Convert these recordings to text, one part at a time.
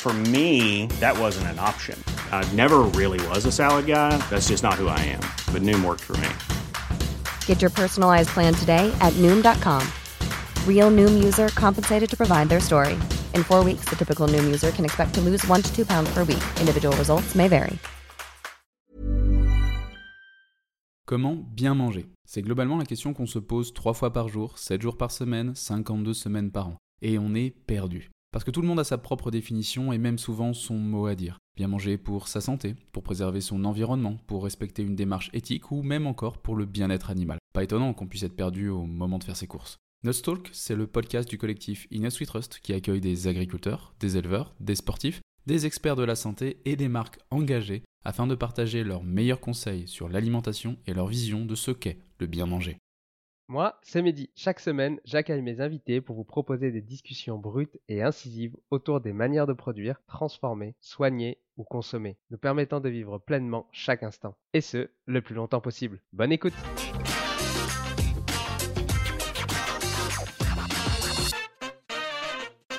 For me, that wasn't an option. I never really was a salad guy. That's just not who I am. But Noom worked for me. Get your personalized plan today at Noom.com. Real Noom user compensated to provide their story. In four weeks, the typical Noom user can expect to lose one to two pounds per week. Individual results may vary. Comment bien manger? C'est globalement la question qu'on se pose trois fois par jour, 7 jours par semaine, 52 semaines par an. Et on est perdu. Parce que tout le monde a sa propre définition et même souvent son mot à dire. Bien manger pour sa santé, pour préserver son environnement, pour respecter une démarche éthique ou même encore pour le bien-être animal. Pas étonnant qu'on puisse être perdu au moment de faire ses courses. Nutstalk, c'est le podcast du collectif Innes We Trust qui accueille des agriculteurs, des éleveurs, des sportifs, des experts de la santé et des marques engagées afin de partager leurs meilleurs conseils sur l'alimentation et leur vision de ce qu'est le bien manger. Moi, c'est Mehdi. Chaque semaine, j'accueille mes invités pour vous proposer des discussions brutes et incisives autour des manières de produire, transformer, soigner ou consommer, nous permettant de vivre pleinement chaque instant. Et ce, le plus longtemps possible. Bonne écoute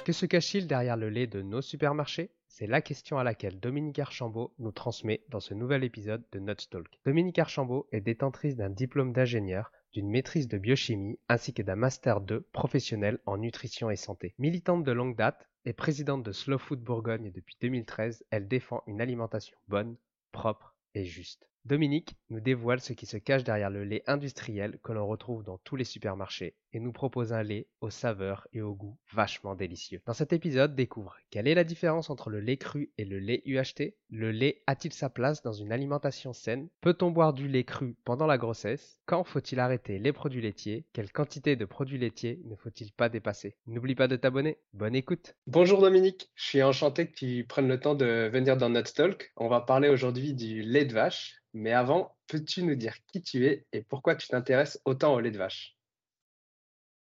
Que se cache-t-il derrière le lait de nos supermarchés? C'est la question à laquelle Dominique Archambault nous transmet dans ce nouvel épisode de Nutstalk. Dominique Archambault est détentrice d'un diplôme d'ingénieur d'une maîtrise de biochimie ainsi que d'un master 2 professionnel en nutrition et santé. Militante de longue date et présidente de Slow Food Bourgogne depuis 2013, elle défend une alimentation bonne, propre et juste. Dominique nous dévoile ce qui se cache derrière le lait industriel que l'on retrouve dans tous les supermarchés et nous propose un lait aux saveurs et au goût vachement délicieux. Dans cet épisode, découvre quelle est la différence entre le lait cru et le lait UHT Le lait a-t-il sa place dans une alimentation saine? Peut-on boire du lait cru pendant la grossesse? Quand faut-il arrêter les produits laitiers? Quelle quantité de produits laitiers ne faut-il pas dépasser? N'oublie pas de t'abonner. Bonne écoute Bonjour Dominique, je suis enchanté que tu prennes le temps de venir dans notre talk. On va parler aujourd'hui du lait de vache. Mais avant, peux-tu nous dire qui tu es et pourquoi tu t'intéresses autant au lait de vache?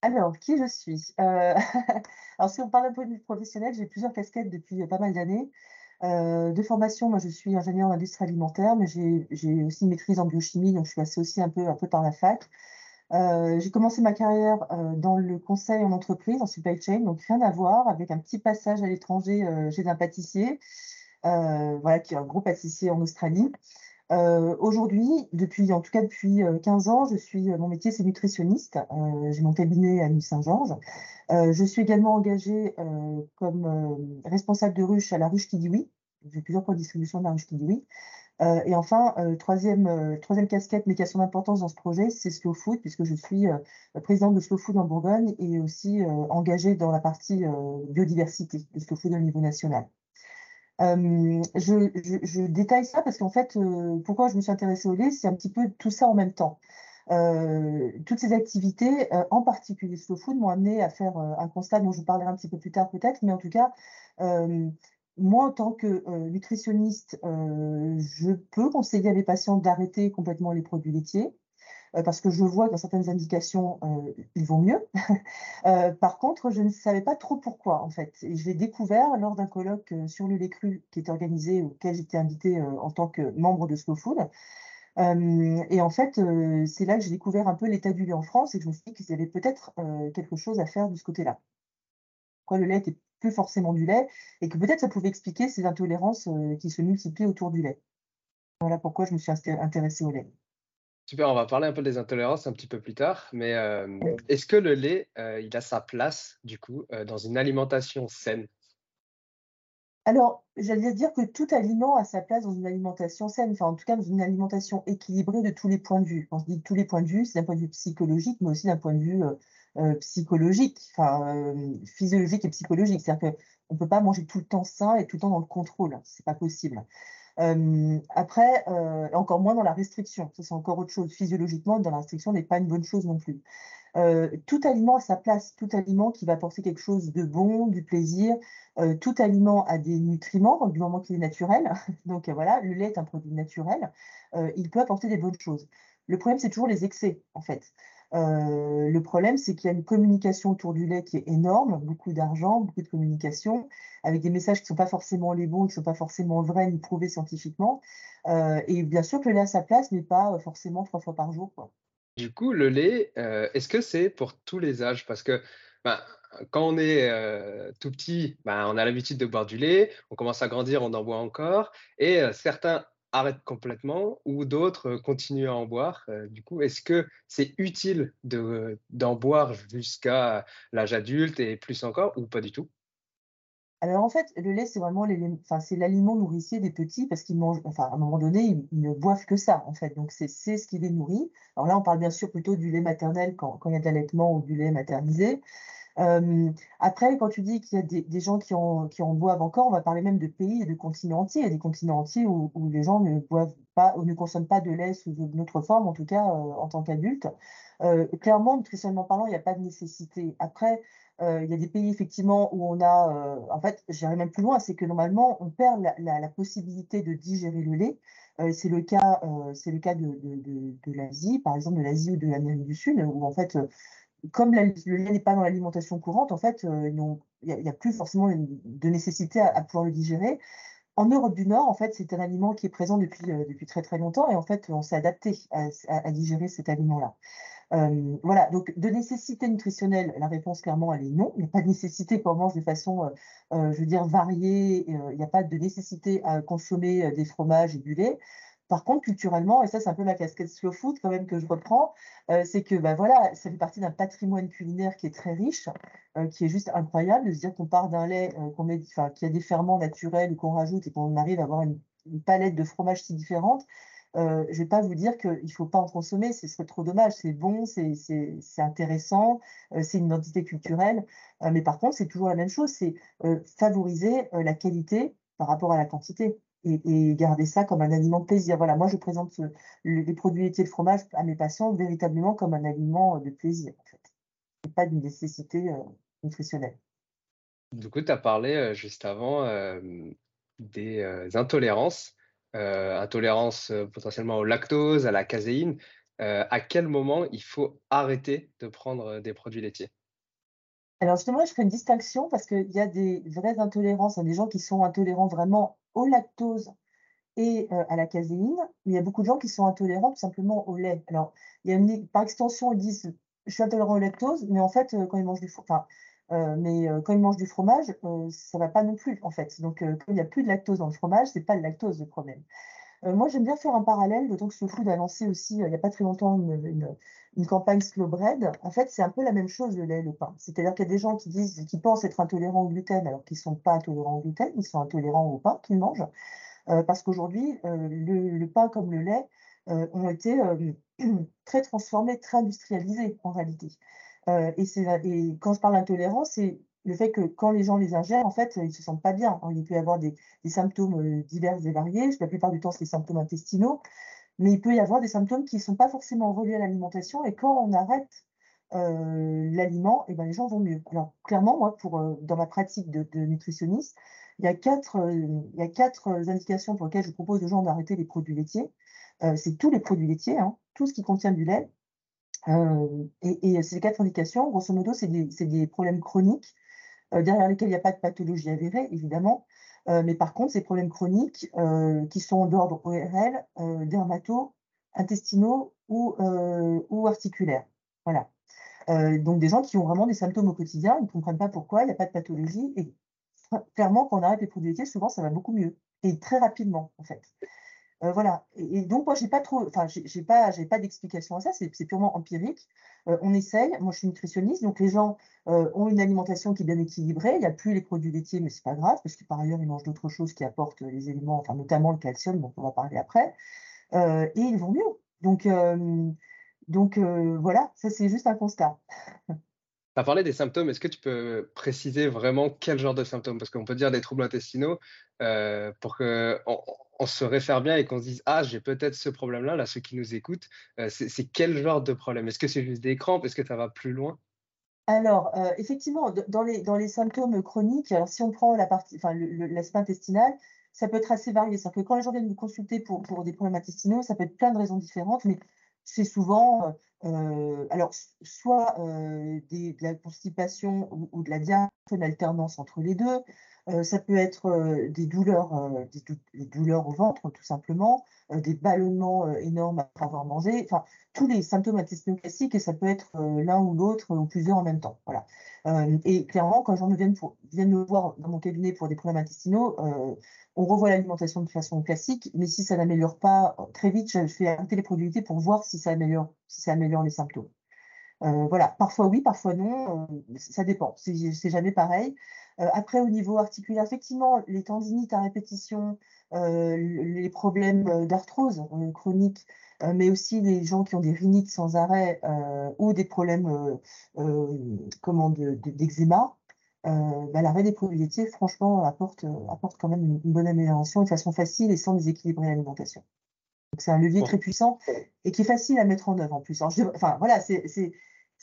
Alors, qui je suis? Euh, Alors, si on parle d'un point de vue professionnel, j'ai plusieurs casquettes depuis pas mal d'années. Euh, de formation, moi, je suis ingénieur en industrie alimentaire, mais j'ai aussi une maîtrise en biochimie, donc je suis passée aussi un peu, par la fac. Euh, j'ai commencé ma carrière dans le conseil en entreprise, en supply chain, donc rien à voir, avec un petit passage à l'étranger chez un pâtissier, voilà, qui est un gros pâtissier en Australie. Euh, aujourd'hui, depuis, en tout cas depuis 15 euh, ans, je suis, euh, mon métier c'est nutritionniste. j'ai mon cabinet à Nuit-Saint-Georges. je suis également engagée comme responsable de ruche à la ruche oui. J'ai plusieurs points de distribution de la ruche oui. et enfin, troisième, troisième casquette, mais qui a son importance dans ce projet, c'est Slow Food, puisque je suis présidente de Slow Food en Bourgogne et aussi engagée dans la partie biodiversité de Slow Food au niveau national. Euh, je, détaille ça parce qu'en fait, euh, pourquoi je me suis intéressée au lait, c'est un petit peu tout ça en même temps. Euh, toutes ces activités, en particulier Slow Food, m'ont amené à faire un constat dont je parlerai un petit peu plus tard peut-être, mais en tout cas, moi, en tant que nutritionniste, je peux conseiller à mes patients d'arrêter complètement les produits laitiers. Euh, parce que je vois dans certaines indications, euh, ils vont mieux. Euh, par contre, je ne savais pas trop pourquoi, en fait. Et je l'ai découvert lors d'un colloque sur le lait cru qui était organisé, auquel j'étais invitée en tant que membre de Slow Food. et en fait, c'est là que j'ai découvert un peu l'état du lait en France et que je me suis dit qu'il y avait peut-être quelque chose à faire de ce côté-là. Quoi, le lait était plus forcément du lait et que peut-être ça pouvait expliquer ces intolérances qui se multiplient autour du lait. Voilà pourquoi je me suis intéressée au lait. Super, on va parler un peu des intolérances un petit peu plus tard, mais euh, est-ce que le lait, euh, il a sa place, du coup, euh, dans une alimentation saine? Alors, j'allais dire que tout aliment a sa place dans une alimentation saine, enfin en tout cas dans une alimentation équilibrée de tous les points de vue. Quand je dis tous les points de vue, c'est d'un point de vue psychologique, mais aussi d'un point de vue psychologique, enfin physiologique et psychologique. C'est-à-dire qu'on ne peut pas manger tout le temps sain et tout le temps dans le contrôle. C'est pas possible. Après, encore moins dans la restriction. Ça, c'est encore autre chose. Physiologiquement, dans la restriction n'est pas une bonne chose non plus. Euh, tout aliment a sa place, tout aliment qui va apporter quelque chose de bon, du plaisir, euh, tout aliment a des nutriments, du moment qu'il est naturel. Donc euh, voilà, le lait est un produit naturel, il peut apporter des bonnes choses. Le problème, c'est toujours les excès, en fait. Le problème, c'est qu'il y a une communication autour du lait qui est énorme, beaucoup d'argent, beaucoup de communication, avec des messages qui ne sont pas forcément les bons, qui ne sont pas forcément vrais ni prouvés scientifiquement. et bien sûr que le lait a sa place, mais pas forcément trois fois par jour. Du coup, le lait, euh, est-ce que c'est pour tous les âges? Parce que, ben, quand on est, euh, tout petit, ben, on a l'habitude de boire du lait, on commence à grandir, on en boit encore et euh, certains arrêtent complètement ou d'autres, continuent à en boire. du coup, est-ce que c'est utile de d'en boire jusqu'à l'âge adulte et plus encore ou pas du tout? Alors en fait, le lait, c'est vraiment l'aliment nourricier des petits parce qu'ils mangent, enfin, à un moment donné, ils, ne boivent que ça, en fait. Donc c'est ce qui les nourrit. Alors là, on parle bien sûr plutôt du lait maternel quand, quand il y a de l'allaitement ou du lait maternisé. Euh, après, quand tu dis qu'il y a des, gens qui en, boivent encore, on va parler même de pays et de continents entiers. Il y a des continents entiers où, les gens ne boivent pas ou ne consomment pas de lait sous une autre forme, en tout cas euh, en tant qu'adultes. Euh, clairement, nutritionnellement parlant, il n'y a pas de nécessité. Après, euh, il y a des pays effectivement où on a, en fait, j'irai même plus loin, c'est que normalement on perd la, possibilité de digérer le lait. C'est le cas, c'est le cas de, de, l'Asie, par exemple de l'Asie ou de l'Amérique du Sud, où en fait, comme le lait n'est pas dans l'alimentation courante, en fait, il n'y a, plus forcément de nécessité à, pouvoir le digérer. En Europe du Nord, en fait, c'est un aliment qui est présent depuis, depuis très très longtemps et en fait, on s'est adapté à digérer cet aliment-là. Euh, voilà, donc de nécessité nutritionnelle, la réponse clairement, elle est non. Il n'y a pas de nécessité qu'on mange de façon, euh, euh, je veux dire, variée. il n'y a pas de nécessité à consommer des fromages et du lait. Par contre, culturellement, et ça c'est un peu ma casquette slow food quand même que je reprends, c'est que bah, voilà, ça fait partie d'un patrimoine culinaire qui est très riche, qui est juste incroyable de se dire qu'on part d'un lait qu'on met, qui a des ferments naturels qu'on rajoute et qu'on arrive à avoir une, palette de fromages si différentes euh, je ne vais pas vous dire qu'il ne faut pas en consommer, ce serait trop dommage. C'est bon, c'est intéressant, euh, c'est une identité culturelle. Euh, mais par contre, c'est toujours la même chose, c'est favoriser la qualité par rapport à la quantité. Et, garder ça comme un aliment de plaisir. Voilà, moi je présente les produits laitiers de fromage à mes patients véritablement comme un aliment de plaisir, en fait. Et pas d'une nécessité nutritionnelle. Du coup, tu as parlé juste avant des intolérances. Euh, intolérance euh, potentiellement au lactose, à la caséine, euh, à quel moment il faut arrêter de prendre des produits laitiers? Alors justement, je ferai une distinction parce qu'il y a des vraies intolérances, a des gens qui sont intolérants vraiment au lactose et à la caséine, mais il y a beaucoup de gens qui sont intolérants tout simplement au lait. Alors, il y a par extension, ils disent je suis intolérant au lactose, mais en fait, quand ils mangent du euh, euh, quand ils mangent du fromage, euh, ça ne va pas non plus, en fait. Donc, quand il n'y a plus de lactose dans le fromage, ce n'est pas le lactose le problème. Moi, j'aime bien faire un parallèle, d'autant que ce food a lancé aussi, il n'y a pas très longtemps, une, campagne Slow Bread. En fait, c'est un peu la même chose, le lait et le pain. C'est-à-dire qu'il y a des gens qui disent, qui pensent être intolérants au gluten, alors qu'ils ne sont pas intolérants au gluten, ils sont intolérants au pain qu'ils mangent. parce qu'aujourd'hui, le, pain comme le lait ont été très transformés, très industrialisés en réalité. Euh, et, et, quand je parle d'intolérance, c'est le fait que quand les gens les ingèrent, en fait, ils ne se sentent pas bien. il peut y avoir des, symptômes euh, divers et variés. La plupart du temps, c'est des symptômes intestinaux. Mais il peut y avoir des symptômes qui ne sont pas forcément reliés à l'alimentation. Et quand on arrête euh, l'aliment, eh ben, les gens vont mieux. Alors, clairement, moi, pour, dans ma pratique de, nutritionniste, il y, a quatre, il y a quatre indications pour lesquelles je propose aux gens d'arrêter les produits laitiers. c'est tous les produits laitiers, hein, tout ce qui contient du lait, euh, et, ces quatre indications, grosso modo, c'est des, problèmes chroniques euh, derrière lesquels il n'y a pas de pathologie avérée, évidemment. Euh, mais par contre, ces problèmes chroniques qui sont d'ordre ORL, dermato, intestinaux ou, ou articulaires. Voilà. donc des gens qui ont vraiment des symptômes au quotidien, ils ne comprennent pas pourquoi, il n'y a pas de pathologie. Et clairement, quand on arrête les produits laitiers, souvent ça va beaucoup mieux. Et très rapidement, en fait. Euh, voilà. Et, donc, moi, j'ai pas trop, enfin, j'ai pas, pas d'explication à ça. C'est purement empirique. Euh, on essaye. Moi, je suis nutritionniste, donc les gens euh, ont une alimentation qui est bien équilibrée. Il n'y a plus les produits laitiers, mais c'est pas grave parce que par ailleurs, ils mangent d'autres choses qui apportent les éléments, enfin, notamment le calcium, dont on va parler après. et ils vont mieux. Donc, voilà, ça c'est juste un constat. Tu as parlé des symptômes. Est-ce que tu peux préciser vraiment quel genre de symptômes? Parce qu'on peut dire des troubles intestinaux pour on se réfère bien et qu'on se dise Ah, j'ai peut-être ce problème-là. Là, ceux qui nous écoutent, euh, c'est quel genre de problème? Est-ce que c'est juste des crampes Est-ce que ça va plus loin? Alors, euh, effectivement, dans les, symptômes chroniques, si on prend la partie, l'aspect intestinal, ça peut être assez varié. C'est-à-dire que quand les gens viennent nous consulter pour, des problèmes intestinaux, ça peut être plein de raisons différentes, mais c'est souvent, euh, alors, soit de la constipation ou, de la diarrhée, une alternance entre les deux. Euh, ça peut être des douleurs, des, douleurs au ventre, tout simplement, des ballonnements énormes après avoir mangé. Enfin, tous les symptômes intestinaux classiques, et ça peut être l'un ou l'autre ou plusieurs en même temps. Voilà. et clairement, quand gens viennent, viennent me voir dans mon cabinet pour des problèmes intestinaux, on revoit l'alimentation de façon classique, mais si ça n'améliore pas très vite, je fais les produits pour voir si ça améliore, si ça améliore les symptômes. Euh, voilà, parfois oui, parfois non, euh, ça dépend, c'est jamais pareil. Euh, après, au niveau articulaire, effectivement, les tendinites à répétition, les problèmes d'arthrose chronique, mais aussi les gens qui ont des rhinites sans arrêt ou des problèmes d'eczéma, euh, bah, l'arrêt des produits laitiers, franchement, apporte, euh, apporte quand même une, bonne amélioration de façon facile et sans déséquilibrer l'alimentation. Donc, c'est un levier très puissant et qui est facile à mettre en œuvre en plus. enfin, voilà, c'est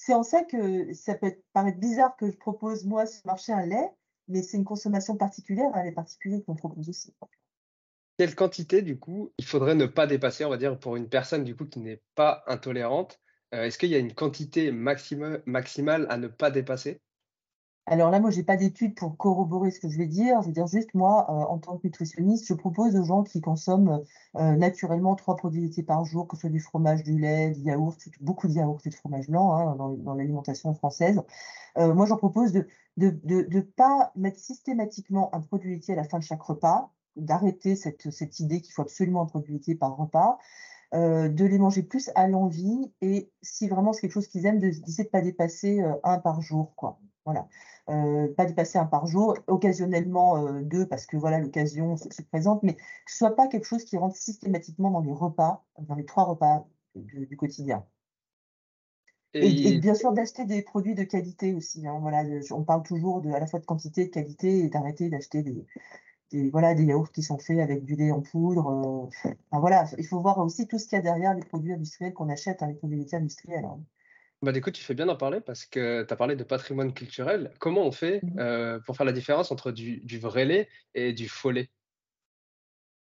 en ça que ça peut paraître bizarre que je propose, moi, sur le marché un lait, mais c'est une consommation particulière, un lait particulier qu'on propose aussi. Quelle quantité, du coup, il faudrait ne pas dépasser, on va dire, pour une personne, du coup, qui n'est pas intolérante euh, Est-ce qu'il y a une quantité maximale à ne pas dépasser? Alors là, moi, je n'ai pas d'études pour corroborer ce que je vais dire. Je veux dire juste, moi, euh, en tant que nutritionniste, je propose aux gens qui consomment euh, naturellement trois produits laitiers par jour, que ce soit du fromage, du lait, du yaourt, beaucoup de yaourt et de fromage blanc hein, dans, l'alimentation française. Euh, moi, j'en propose de ne pas mettre systématiquement un produit laitier à la fin de chaque repas, d'arrêter cette, cette idée qu'il faut absolument un produit laitier par repas. de les manger plus à l'envie et si vraiment c'est quelque chose qu'ils aiment, d'essayer de ne pas dépasser un par jour. Quoi. Voilà. Euh, pas dépasser un par jour, occasionnellement euh, deux parce que voilà l'occasion se, présente, mais que ce soit pas quelque chose qui rentre systématiquement dans les repas, dans les trois repas du, quotidien. Et, bien sûr d'acheter des produits de qualité aussi. Hein, voilà, on parle toujours de, à la fois de quantité et de qualité et d'arrêter d'acheter des, voilà, des yaourts qui sont faits avec du lait en poudre. Euh, voilà, il faut voir aussi tout ce qu'il y a derrière les produits industriels qu'on achète, hein, les produits laitiers industriels. Hein. Bah, du coup, tu fais bien d'en parler parce que tu as parlé de patrimoine culturel. Comment on fait mmh euh, pour faire la différence entre du, vrai lait et du faux lait?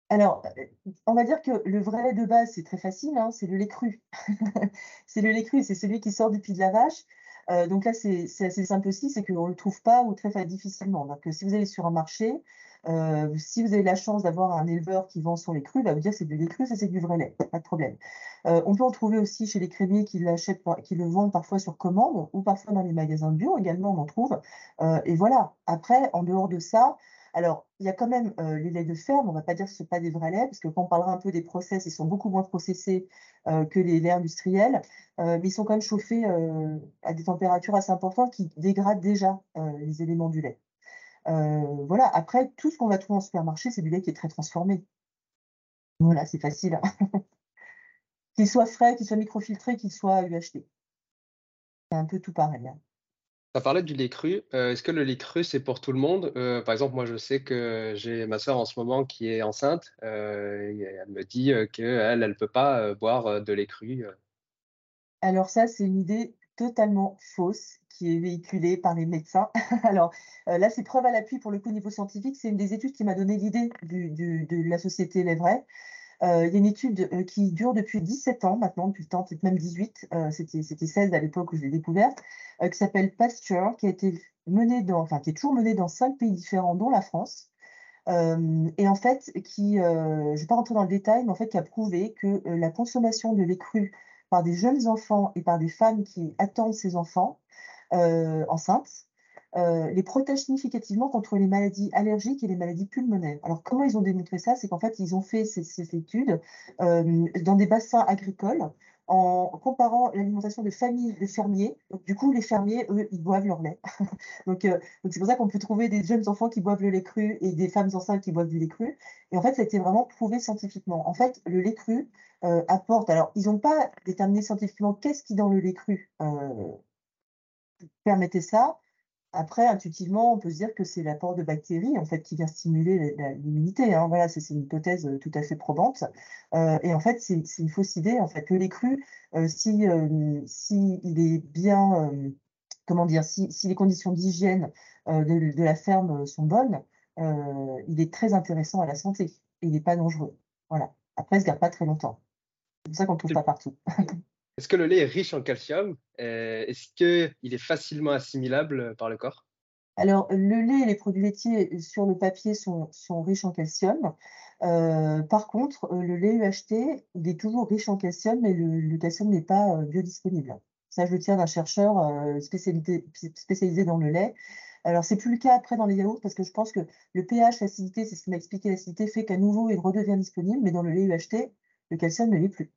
Alors, euh, on va dire que le vrai lait de base, c'est très facile, hein, c'est le lait cru. c'est le lait cru, c'est celui qui sort du pied de la vache. Euh, donc là, c'est assez simple aussi, c'est qu'on ne le trouve pas ou très difficilement. Donc, si vous allez sur un marché, euh, si vous avez la chance d'avoir un éleveur qui vend son lait cru, bah, vous dire c'est du lait cru, ça c'est du vrai lait, pas de problème. Euh, on peut en trouver aussi chez les crémiers qui, le vendent parfois sur commande ou parfois dans les magasins bio également, on en trouve. Euh, et voilà, après, en dehors de ça, alors, il y a quand même les laits de ferme, on ne va pas dire que ce ne sont pas des vrais laits, parce que quand on parlera un peu des process, ils sont beaucoup moins processés que les laits industriels, mais ils sont quand même chauffés à des températures assez importantes qui dégradent déjà les éléments du lait. Euh, voilà, après, tout ce qu'on va trouver en supermarché, c'est du lait qui est très transformé. Voilà, c'est facile. qu'il soit frais, qu'il soit microfiltré, qu'il soit UHT. C'est un peu tout pareil. Hein. As parlé du lait cru. Euh, est-ce que le lait cru, c'est pour tout le monde? Euh, Par exemple, moi, je sais que j'ai ma soeur en ce moment qui est enceinte. elle me dit qu'elle, elle ne peut pas boire de lait cru. Alors ça, c'est une idée totalement fausse qui est véhiculée par les médecins. Alors euh, là, c'est preuve à l'appui pour le coup niveau scientifique. C'est une des études qui m'a donné l'idée de la société L'Evray. Euh, il y a une étude euh, qui dure depuis 17 ans maintenant, depuis le temps, peut-être même 18, c'était 16 à l'époque où je l'ai découverte, qui s'appelle Pasture, qui a été menée dans, enfin qui est toujours menée dans cinq pays différents, dont la France. et en fait, qui, je ne vais pas rentrer dans le détail, mais en fait, qui a prouvé que la consommation de lait cru par des jeunes enfants et par des femmes qui attendent ces enfants enceintes les protège significativement contre les maladies allergiques et les maladies pulmonaires. Alors, comment ils ont démontré ça? C'est qu'en fait, ils ont fait ces, ces études dans des bassins agricoles en comparant l'alimentation de familles de fermiers. du coup, les fermiers, eux, ils boivent leur lait. Euh, donc, c'est pour ça qu'on peut trouver des jeunes enfants qui boivent le lait cru et des femmes enceintes qui boivent du lait cru. Et en fait, ça a été vraiment prouvé scientifiquement. En fait, le lait cru euh, apporte. Alors, ils n'ont pas déterminé scientifiquement qu'est-ce qui dans le lait cru euh, permettait ça, après, intuitivement, on peut se dire que c'est l'apport de bactéries en fait qui vient stimuler l'immunité. Hein. Voilà, c'est une hypothèse euh, tout à fait probante. Euh, et en fait, c'est une fausse idée. En fait, le lait cru, euh, si, il est bien, comment dire, si, les conditions d'hygiène de, la ferme sont bonnes, il est très intéressant à la santé. Et il n'est pas dangereux. Voilà. Après, il ne se garde pas très longtemps. C'est pour ça qu'on ne trouve pas partout. Est-ce que le lait est riche en calcium? Euh, Est-ce qu'il est facilement assimilable par le corps? Alors, le lait et les produits laitiers sur le papier sont, riches en calcium. Euh, par contre, euh, le lait UHT, il est toujours riche en calcium, mais le, calcium n'est pas biodisponible. Ça, je le tiens d'un chercheur spécialisé, dans le lait. Alors, c'est plus le cas après dans les yaourts, parce que je pense que le pH, l'acidité, c'est ce qui m'a expliqué, l'acidité fait qu'à nouveau, il redevient disponible, mais dans le lait UHT, le calcium ne l'est plus.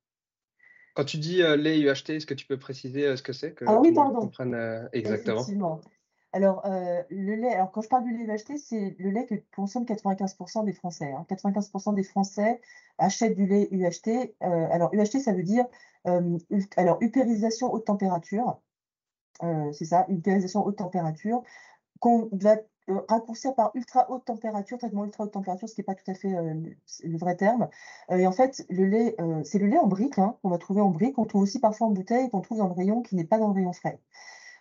Quand tu dis euh, lait UHT, est-ce que tu peux préciser euh, ce que c'est que Ah oui, pardon. Euh, exactement? Alors, le lait, alors quand je parle du lait UHT, c'est le lait que consomment 95% des Français. 95% hein. des Français achètent du lait UHT. alors, UHT, ça veut dire alors, upérisation haute température. c'est ça, upérisation haute température qu'on va euh, par ultra haute température, traitement ultra haute température, ce qui n'est pas tout à fait euh, le vrai terme. Euh, et en fait, le lait, c'est le lait en brique hein, qu'on va trouver en brique, qu'on trouve aussi parfois en bouteille, qu'on trouve dans le rayon qui n'est pas dans le rayon frais.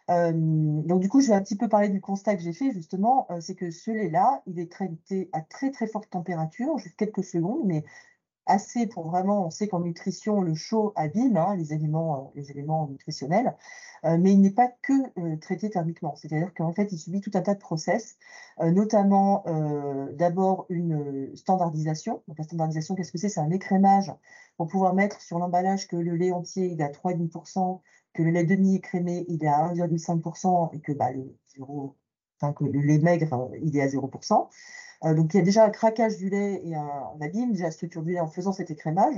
donc du coup, je vais un petit peu parler du constat que j'ai fait justement, c'est que ce lait-là, il est traité à très très forte température, juste quelques secondes, mais assez pour vraiment, on sait qu'en nutrition, le chaud abîme hein, les, éléments, euh, les éléments nutritionnels, euh, mais il n'est pas que euh, traité thermiquement. C'est-à-dire qu'en fait, il subit tout un tas de process, notamment d'abord une standardisation. Donc la standardisation, qu'est-ce que c'est? C'est un écrémage pour pouvoir mettre sur l'emballage que le lait entier, il est à 3,5%, que le lait demi-écrémé, il est à 1,5% et que, bah, le, que le lait maigre, il est à 0%. Euh, donc il y a déjà un craquage du lait et un, abîme déjà la structure du lait en faisant cet écrémage.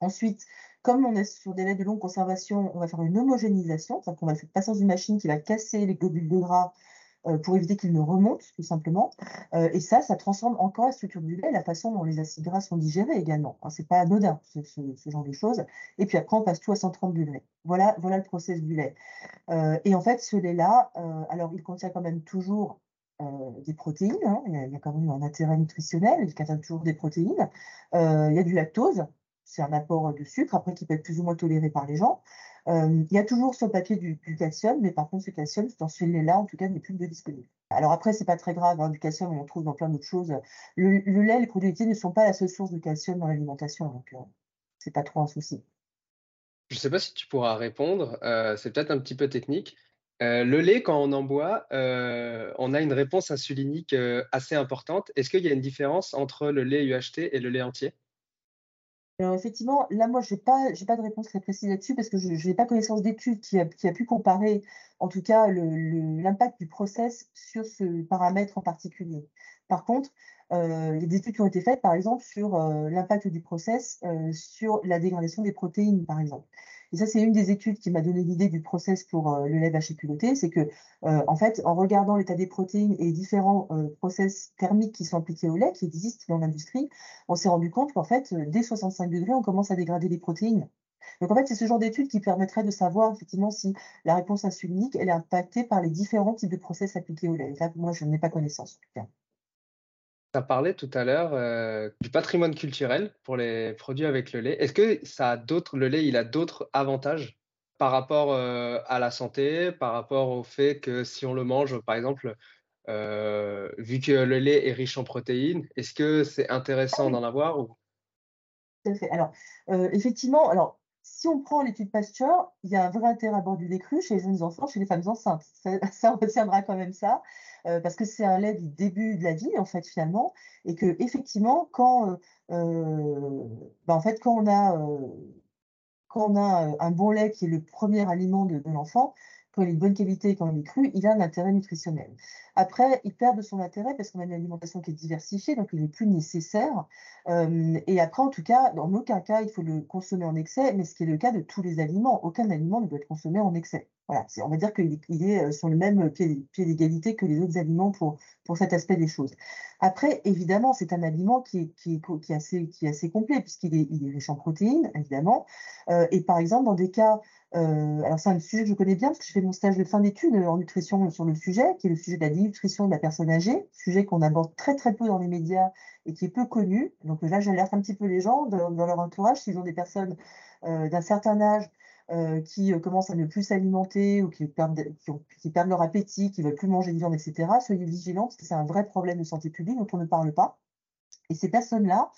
Ensuite, comme on est sur des laits de longue conservation, on va faire une homogénéisation, c'est-à-dire qu'on va faire passer dans une machine qui va casser les globules de gras euh, pour éviter qu'ils ne remontent, tout simplement. Euh, et ça, ça transforme encore la structure du lait, la façon dont les acides gras sont digérés également. Ce n'est pas anodin, ce, genre de choses. Et puis après, on passe tout à 130 degrés. Voilà, voilà le process du lait. et en fait, ce lait-là, alors il contient quand même toujours des protéines. Hein. Il, y a, quand même un intérêt nutritionnel, il contient toujours des protéines. Euh, il y a du lactose, c'est un apport de sucre, après qui peut être plus ou moins toléré par les gens. Euh, il y a toujours sur le papier du, calcium, mais par contre, ce calcium, dans ce lait-là, en tout cas, n'est plus disponible. Alors après, c'est pas très grave, hein, du calcium, on en trouve dans plein d'autres choses. Le, lait, les produits laitiers ne sont pas la seule source de calcium dans l'alimentation, donc c'est pas trop un souci. Je ne sais pas si tu pourras répondre, c'est peut-être un petit peu technique, euh, le lait, quand on en boit, euh, on a une réponse insulinique euh, assez importante. Est-ce qu'il y a une différence entre le lait UHT et le lait entier? Effectivement, là, moi, je n'ai pas, de réponse très précise là-dessus parce que je n'ai pas connaissance d'études qui a, pu comparer, en tout cas, l'impact du process sur ce paramètre en particulier. Par contre, il y a des études qui ont été faites, par exemple, sur l'impact du process sur la dégradation des protéines, par exemple. Et ça, c'est une des études qui m'a donné l'idée du process pour euh, le lait vaché culotté. C'est que, euh, en fait, en regardant l'état des protéines et différents euh, process thermiques qui sont appliqués au lait, qui existent dans l'industrie, on s'est rendu compte qu'en fait, dès 65 degrés, on commence à dégrader les protéines. Donc en fait, c'est ce genre d'étude qui permettrait de savoir effectivement si la réponse insulinique elle est impactée par les différents types de process appliqués au lait. Là, moi, je n'en ai pas connaissance en tout cas. Tu as parlé tout à l'heure euh, du patrimoine culturel pour les produits avec le lait. Est-ce que ça a d'autres, le lait, il a d'autres avantages par rapport euh, à la santé, par rapport au fait que si on le mange, par exemple, euh, vu que le lait est riche en protéines, est-ce que c'est intéressant d'en avoir ou... Alors, effectivement, alors si on prend l'étude Pasteur, il y a un vrai intérêt à boire du lait cru chez les jeunes enfants, chez les femmes enceintes. Ça, retiendra quand même ça, euh, parce que c'est un lait du début de la vie, en fait, finalement, et que effectivement, quand, euh, euh, en fait, quand on a, un bon lait qui est le premier aliment de, l'enfant, quand il est de bonne qualité et quand il est cru, il a un intérêt nutritionnel. Après, il perd de son intérêt parce qu'on a une alimentation qui est diversifiée, donc il n'est plus nécessaire. Et après, en tout cas, dans aucun cas, il faut le consommer en excès, mais ce qui est le cas de tous les aliments. Aucun aliment ne doit être consommé en excès. Voilà, on va dire qu'il est, euh, sur le même pied, d'égalité que les autres aliments pour, pour cet aspect des choses. Après, évidemment, c'est un aliment qui est, qui qui est, assez, qui est assez complet puisqu'il est, il est riche en protéines, évidemment. Euh, et par exemple, dans des cas euh, alors c'est un sujet que je connais bien parce que je fais mon stage de fin d'études en nutrition sur le sujet, qui est le sujet de la nutrition de la personne âgée, sujet qu'on aborde très très peu dans les médias et qui est peu connu. Donc là, j'alerte un petit peu les gens dans, leur entourage, s'ils ont des personnes d'un certain âge euh, qui commencent à ne plus s'alimenter ou qui perdent, leur appétit, qui ne veulent plus manger de viande, etc. Soyez vigilants parce que c'est un vrai problème de santé publique dont on ne parle pas. Et ces personnes-là,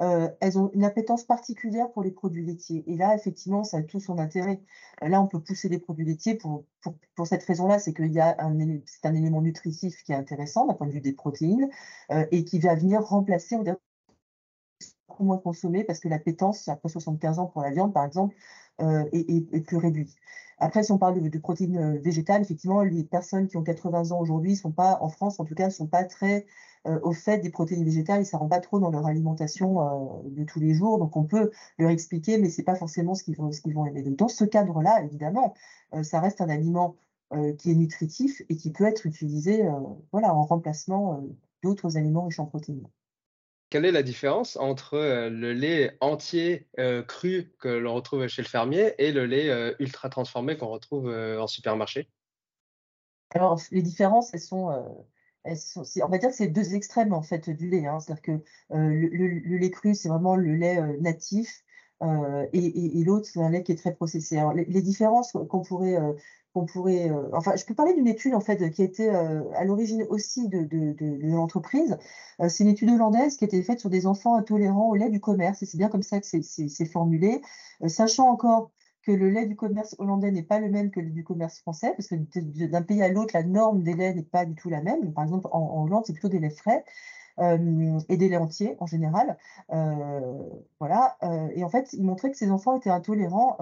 euh, elles ont une appétence particulière pour les produits laitiers. Et là, effectivement, ça a tout son intérêt. Euh, là, on peut pousser les produits laitiers pour, cette raison-là, c'est qu'il y a un, c'est un élément nutritif qui est intéressant d'un point de vue des protéines euh, et qui va venir remplacer, on dirait, moins consommé parce que l'appétence, après 75 ans pour la viande, par exemple, est, plus réduite. Après, si on parle de, protéines végétales, effectivement, les personnes qui ont 80 ans aujourd'hui sont pas, en France en tout cas, ne sont pas très euh, au fait des protéines végétales et ça ne rend pas trop dans leur alimentation euh, de tous les jours. Donc on peut leur expliquer, mais ce n'est pas forcément ce qu'ils vont, aimer. Dans ce cadre-là, évidemment, euh, ça reste un aliment qui est nutritif et qui peut être utilisé voilà, en remplacement d'autres aliments riches en protéines. Quelle est la différence entre le lait entier cru que l'on retrouve chez le fermier et le lait ultra transformé qu'on retrouve en supermarché? Alors, les différences, elles sont, on va dire que c'est deux extrêmes en fait du lait. Hein. C'est-à-dire que euh, le, lait cru, c'est vraiment le lait euh, natif, euh, et, l'autre, c'est un lait qui est très processé. Alors, les, différences qu'on pourrait, pourrait, enfin, je peux parler d'une étude en fait qui a été à l'origine aussi de, l'entreprise. c'est une étude hollandaise qui été faite sur des enfants intolérants au lait du commerce, et c'est bien comme ça que c'est formulé, sachant encore que le lait du commerce hollandais n'est pas le même que le du commerce français, parce que d'un pays à l'autre, la norme des laits n'est pas du tout la même. Par exemple, en, Hollande, c'est plutôt des laits frais. Euh, et des laits entiers en général. Euh, voilà. Euh, et en fait, il montrait que ces enfants étaient intolérants,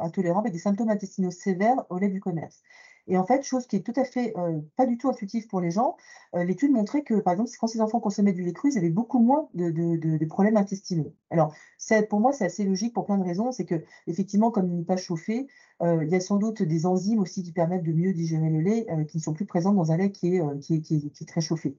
intolérants avec des symptômes intestinaux sévères au lait du commerce. Et en fait, chose qui est tout à fait pas du tout intuitive pour les gens, l'étude montrait que, par exemple, quand ces enfants consommaient du lait cru, ils avaient beaucoup moins de, problèmes intestinaux. Alors, pour moi, c'est assez logique pour plein de raisons. C'est que, effectivement, comme il n'est pas chauffé, il y a sans doute des enzymes aussi qui permettent de mieux digérer le lait, qui ne sont plus présentes dans un lait qui est, qui est très chauffé.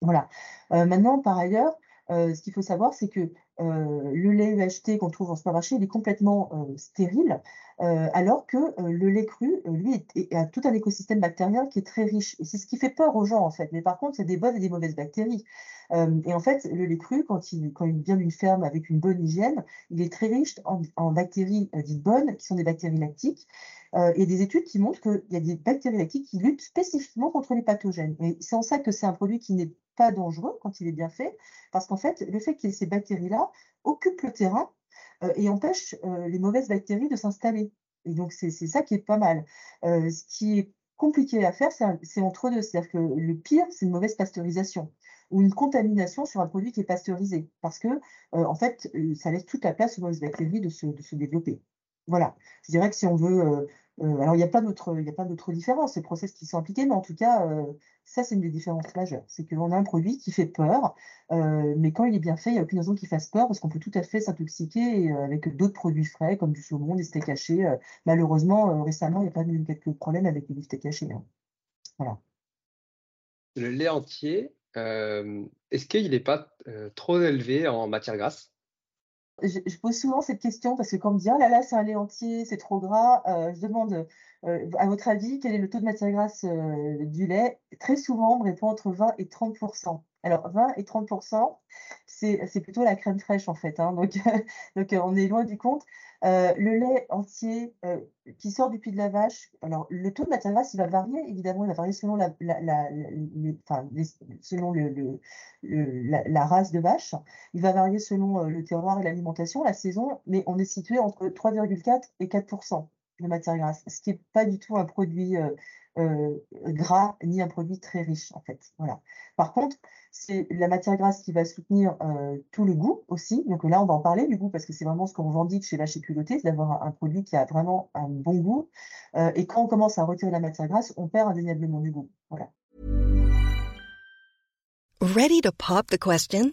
Voilà. maintenant, par ailleurs, ce qu'il faut savoir, c'est que le lait UHT qu'on trouve en supermarché, il est complètement stérile, alors que le lait cru, lui, a tout un écosystème bactérien qui est très riche. Et c'est ce qui fait peur aux gens, en fait. Mais par contre, c'est des bonnes et des mauvaises bactéries. et en fait, le lait cru, quand il, vient d'une ferme avec une bonne hygiène, il est très riche en bactéries dites bonnes, qui sont des bactéries lactiques. Il y a des études qui montrent qu'il y a des bactéries lactiques qui luttent spécifiquement contre les pathogènes. Et c'est en ça que c'est un produit qui n'est pas dangereux quand il est bien fait, parce qu'en fait, le fait qu'il y ait ces bactéries-là occupe le terrain euh, et empêche euh, les mauvaises bactéries de s'installer. Et donc, c'est ça qui est pas mal. Euh, ce qui est compliqué à faire, c'est entre deux. C'est-à-dire que le pire, c'est une mauvaise pasteurisation ou une contamination sur un produit qui est pasteurisé. Parce que, en fait, ça laisse toute la place aux mauvaises bactéries de se développer. Voilà. Je dirais que si on veut euh, alors, il n'y a pas d'autres différences, ces process qui sont appliqués, mais en tout cas, euh, ça, c'est une des différences majeures. C'est qu'on a un produit qui fait peur, euh, mais quand il est bien fait, il n'y a aucune raison qu'il fasse peur, parce qu'on peut tout à fait s'intoxiquer avec d'autres produits frais, comme du saumon, des steaks hachés. malheureusement, récemment, il y a pas eu quelques problèmes avec les steaks hachés. Hein. Voilà. Le lait entier, est-ce qu'il n'est pas trop élevé en matière grasse? Je, pose souvent cette question parce que quand on me dit oh là là, c'est un lait entier, c'est trop gras, euh, je demande euh, à votre avis quel est le taux de matière grasse euh, du lait? Très souvent, on me répond entre 20 et 30% alors, 20 et 30% c'est plutôt la crème fraîche en fait. Hein, donc, donc on est loin du compte. Le lait entier qui sort du puits de la vache, alors le taux de matière grasse, il va varier, évidemment, il va varier selon la, selon le, la, race de vache. Il va varier selon le terroir et l'alimentation, la saison, mais on est situé entre 3,4 et 4 de matière grasse, ce qui n'est pas du tout un produit gras ni un produit très riche en fait. Voilà. Par contre, c'est la matière grasse qui va soutenir tout le goût aussi. Donc là, on va en parler du goût parce que c'est vraiment ce qu'on revendique chez Vache Culotté, c'est d'avoir un, produit qui a vraiment un bon goût. et quand on commence à retirer la matière grasse, on perd indéniablement du goût. Voilà. Ready to pop the question?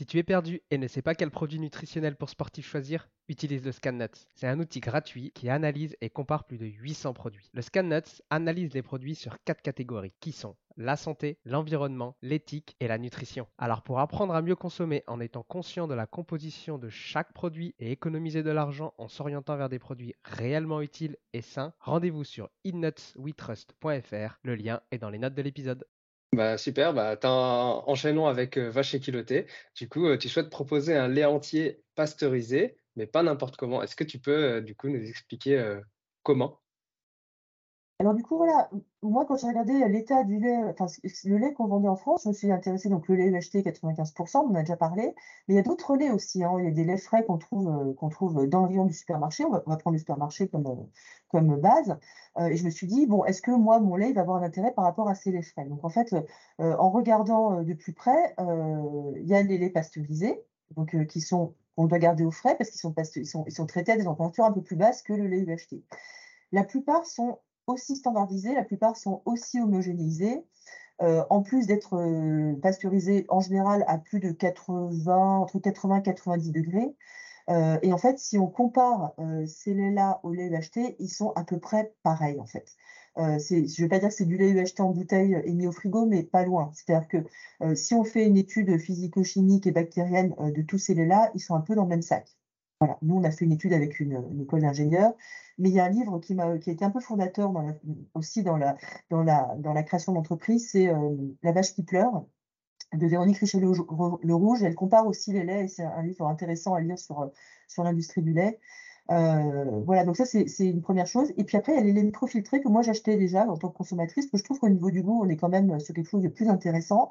Si tu es perdu et ne sais pas quel produit nutritionnel pour sportif choisir, utilise le ScanNuts. C'est un outil gratuit qui analyse et compare plus de 800 produits. Le ScanNuts analyse les produits sur quatre catégories qui sont la santé, l'environnement, l'éthique et la nutrition. Alors pour apprendre à mieux consommer en étant conscient de la composition de chaque produit et économiser de l'argent en s'orientant vers des produits réellement utiles et sains, rendez-vous sur innutswetrust.fr. Le lien est dans les notes de l'épisode. Bah, super, bah, enchaînons avec vache équilotée. Du coup, tu souhaites proposer un lait entier pasteurisé, mais pas n'importe comment. Est-ce que tu peux, du coup, nous expliquer comment? Alors du coup, voilà, moi quand j'ai regardé l'état du lait, enfin le lait qu'on vendait en France, je me suis intéressée, donc le lait UHT 95%, on en a déjà parlé, mais il y a d'autres laits aussi, hein. il y a des laits frais qu'on trouve, euh, qu'on trouve dans le rayon du supermarché, on va, prendre le supermarché comme, euh, comme base, euh, et je me suis dit, bon, est-ce que moi, mon lait, il va avoir un intérêt par rapport à ces laits frais? Donc en fait, en regardant de plus près, il y a les laits pasteurisés, donc qui sont, qu'on doit garder au frais parce qu'ils sont, ils sont, ils sont traités à des températures un peu plus basses que le lait UHT. La plupart sont aussi standardisés, la plupart sont aussi homogénéisés. Euh, en plus d'être euh, pasteurisés en général à plus de 80, entre 80 et 90 degrés. Euh, et en fait, si on compare ces laits-là au lait UHT, ils sont à peu près pareils en fait. je ne vais pas dire que c'est du lait UHT en bouteille et mis au frigo, mais pas loin. C'est-à-dire que si on fait une étude physico-chimique et bactérienne de tous ces laits-là, ils sont un peu dans le même sac. Nous, on a fait une étude avec une, école d'ingénieurs, mais il y a un livre qui, a, été un peu fondateur aussi dans la, création d'entreprise, c'est euh, La vache qui pleure de Véronique Richer-Le Rouge. Elle compare aussi les laits, et c'est un livre intéressant à lire sur, sur l'industrie du lait. Euh, voilà, donc ça c'est une première chose. Et puis après, il y a microfiltrés que moi j'achetais déjà en tant que consommatrice, que je trouve qu'au niveau du goût, on est quand même sur quelque chose de plus intéressant.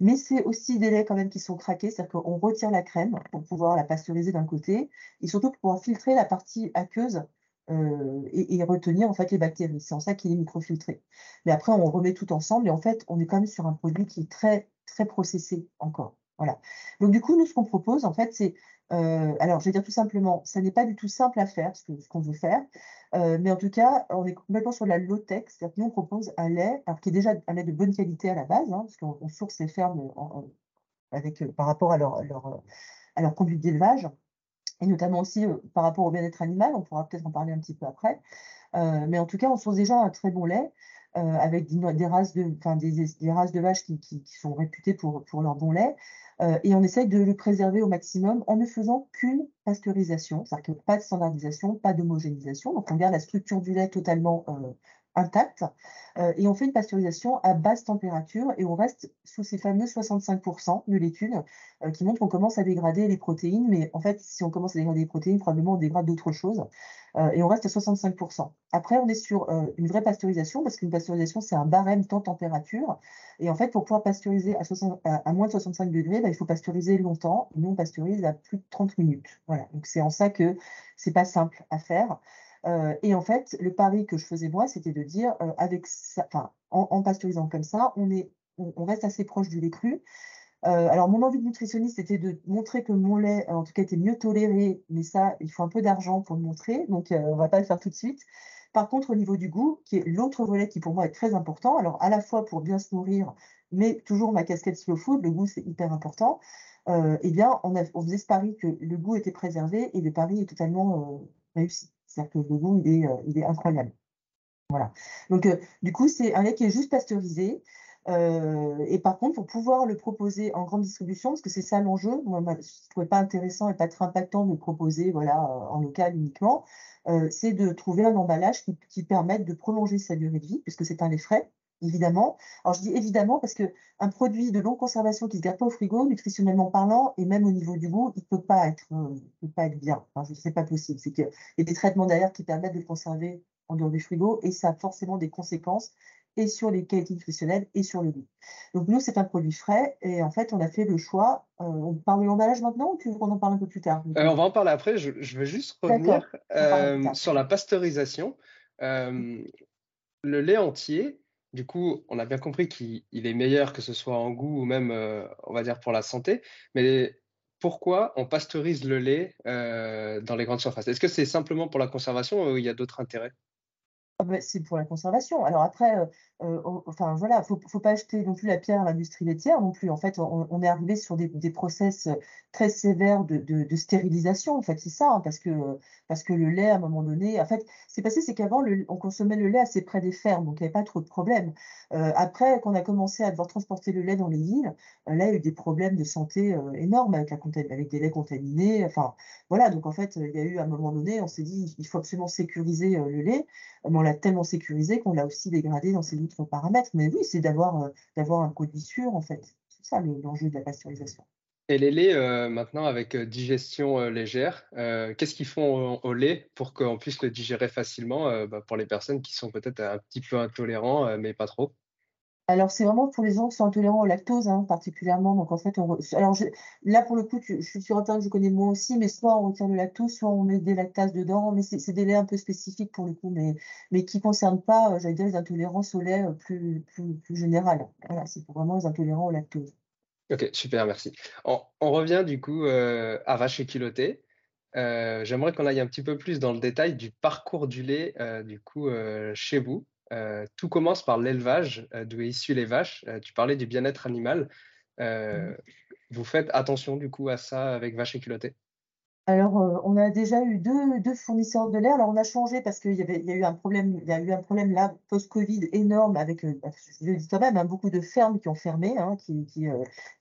Mais c'est aussi des laits quand même qui sont craqués, c'est-à-dire qu'on retire la crème pour pouvoir la pasteuriser d'un côté, et surtout pour pouvoir filtrer la partie aqueuse euh, et, retenir en fait les bactéries. C'est en ça qu'il est microfiltré. Mais après, on remet tout ensemble et en fait, on est quand même sur un produit qui est très très processé encore. Voilà. Donc du coup, nous, ce qu'on propose, en fait, c'est euh, alors, je vais dire tout simplement, ça n'est pas du tout simple à faire, ce qu'on veut faire, euh, mais en tout cas, on est complètement sur la low-tech, c'est-à-dire que nous, on propose un lait, alors qui est déjà un lait de bonne qualité à la base, hein, parce qu'on source les fermes avec, euh, par rapport à leur conduite d'élevage, et notamment aussi par rapport au bien-être animal, on pourra peut-être en parler un petit peu après, mais en tout cas, on source déjà un très bon lait, avec des, races de, vaches qui, sont réputées pour, leur bon lait, euh, et on essaye de le préserver au maximum en ne faisant qu'une pasteurisation, c'est-à-dire pas de standardisation, pas d'homogénéisation. Donc on garde la structure du lait totalement euh, intacte euh, et on fait une pasteurisation à basse température et on reste sous ces fameux 65% de l'étude qui montre qu'on commence à dégrader les protéines, mais en fait si on commence à dégrader les protéines, probablement on dégrade d'autres choses. Euh, et on reste à 65%. Après, on est sur euh, une vraie pasteurisation, parce qu'une pasteurisation, c'est un barème temps-température. Et en fait, pour pouvoir pasteuriser à, moins de 65 degrés, bah, il faut pasteuriser longtemps. Nous, on pasteurise à plus de 30 minutes. Voilà. Donc, c'est en ça que c'est pas simple à faire. Euh, et en fait, le pari que je faisais moi, c'était de dire, avec en, en, pasteurisant comme ça, on, est, on, reste assez proche du lait cru. Alors, mon envie de nutritionniste, c'était de montrer que mon lait, en tout cas, était mieux toléré, mais ça, il faut un peu d'argent pour le montrer, donc on ne va pas le faire tout de suite. Par contre, au niveau du goût, qui est l'autre volet qui pour moi est très important, alors à la fois pour bien se nourrir, mais toujours ma casquette slow food, le goût c'est hyper important, eh bien, on, a, faisait ce pari que le goût était préservé et le pari est totalement réussi. C'est-à-dire que le goût, il est incroyable. Voilà. Donc, du coup, c'est un lait qui est juste pasteurisé. Et par contre, pour pouvoir le proposer en grande distribution, parce que c'est ça l'enjeu, moi, je ne trouvais pas intéressant et pas très impactant de le proposer voilà, en local uniquement, c'est de trouver un emballage qui, permette de prolonger sa durée de vie, puisque c'est un lait frais, évidemment. Alors je dis évidemment parce qu'un produit de longue conservation qui ne se garde pas au frigo, nutritionnellement parlant, et même au niveau du goût, il ne peut, pas être, peut pas être bien. Enfin, ce n'est pas possible. C'est qu'il y a des traitements derrière qui permettent de le conserver en dehors du frigo et ça a forcément des conséquences et sur les qualités nutritionnelles et sur le goût. Donc nous, c'est un produit frais et en fait, on a fait le choix. Euh, on parle de l'emballage maintenant ou tu veux qu'on en parle un peu plus tard? Euh, On va en parler après. Je, veux juste revenir euh, sur la pasteurisation. le lait entier, du coup, on a bien compris qu'il est meilleur que ce soit en goût ou même, on va dire, pour la santé. Mais pourquoi on pasteurise le lait dans les grandes surfaces? Est-ce que c'est simplement pour la conservation ou il y a d'autres intérêts? Ah bah, c'est pour la conservation. Alors après, euh, euh, enfin voilà, faut, pas acheter non plus la pierre à l'industrie laitière non plus. En fait, on, est arrivé sur des, des, process très sévères de, stérilisation. En fait, c'est ça, hein, parce que parce que le lait, à un moment donné, en fait, c'est passé, c'est qu'avant, on consommait le lait assez près des fermes, donc il n'y avait pas trop de problèmes. Euh, après, quand on a commencé à devoir transporter le lait dans les villes, là, il y a eu des problèmes de santé énormes avec, avec des laits contaminés. Enfin, voilà, donc en fait, il y a eu à un moment donné, on s'est dit, il faut absolument sécuriser le lait tellement sécurisé qu'on l'a aussi dégradé dans ses autres paramètres. Mais oui, c'est d'avoir euh, d'avoir un produit sûr, en fait. C'est ça l'enjeu de la pasteurisation. Et les laits, euh, maintenant, avec euh, digestion légère, qu'est-ce qu'ils font au, lait pour qu'on puisse le digérer facilement bah, pour les personnes qui sont peut-être un petit peu intolérants, mais pas trop? Alors, c'est vraiment pour les gens qui sont intolérants au lactose, hein, particulièrement. Donc, en fait, alors là, pour le coup, je suis sur Internet, je connais moi aussi, mais soit on retire le lactose, soit on met des lactases dedans. Mais c'est des laits un peu spécifiques pour le coup, mais, qui ne concernent pas, euh, j'allais dire, les intolérances au lait euh, plus, plus, générales. C'est pour vraiment les intolérants au lactose. Ok, super, merci. On, revient du coup euh, à vache et J'aimerais qu'on aille un petit peu plus dans le détail du parcours du lait, du coup, chez vous. Euh, tout commence par l'élevage, euh, d'où est issu les vaches. Euh, tu parlais du bien-être animal. Mmh. Vous faites attention du coup à ça avec vaches et culottées? Alors, on a déjà eu deux, fournisseurs de lait. Alors, on a changé parce qu'il y, avait, a eu un problème, il y a eu un problème là, post-Covid, énorme avec, bah, je le dis quand même, hein, beaucoup de fermes qui ont fermé, hein, qui, qui,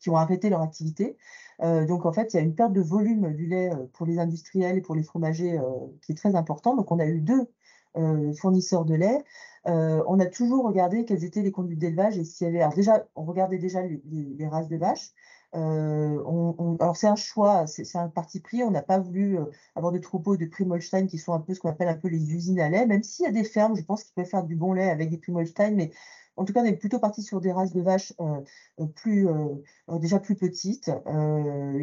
ont arrêté leur activité. donc, en fait, il y a une perte de volume du lait pour les industriels et pour les fromagers qui est très important. Donc, on a eu deux fournisseurs de lait. Euh, on a toujours regardé quelles étaient les conduites d'élevage et s'il y avait. Alors déjà, on regardait déjà les, races de vaches. Euh, alors c'est un choix, c'est un parti pris. On n'a pas voulu euh, avoir des troupeaux de Primolstein qui sont un peu ce qu'on appelle un peu les usines à lait, même s'il y a des fermes, je pense qu'ils peuvent faire du bon lait avec des Primolstein, mais en tout cas, on est plutôt parti sur des races de vaches euh, euh, euh, déjà plus petites,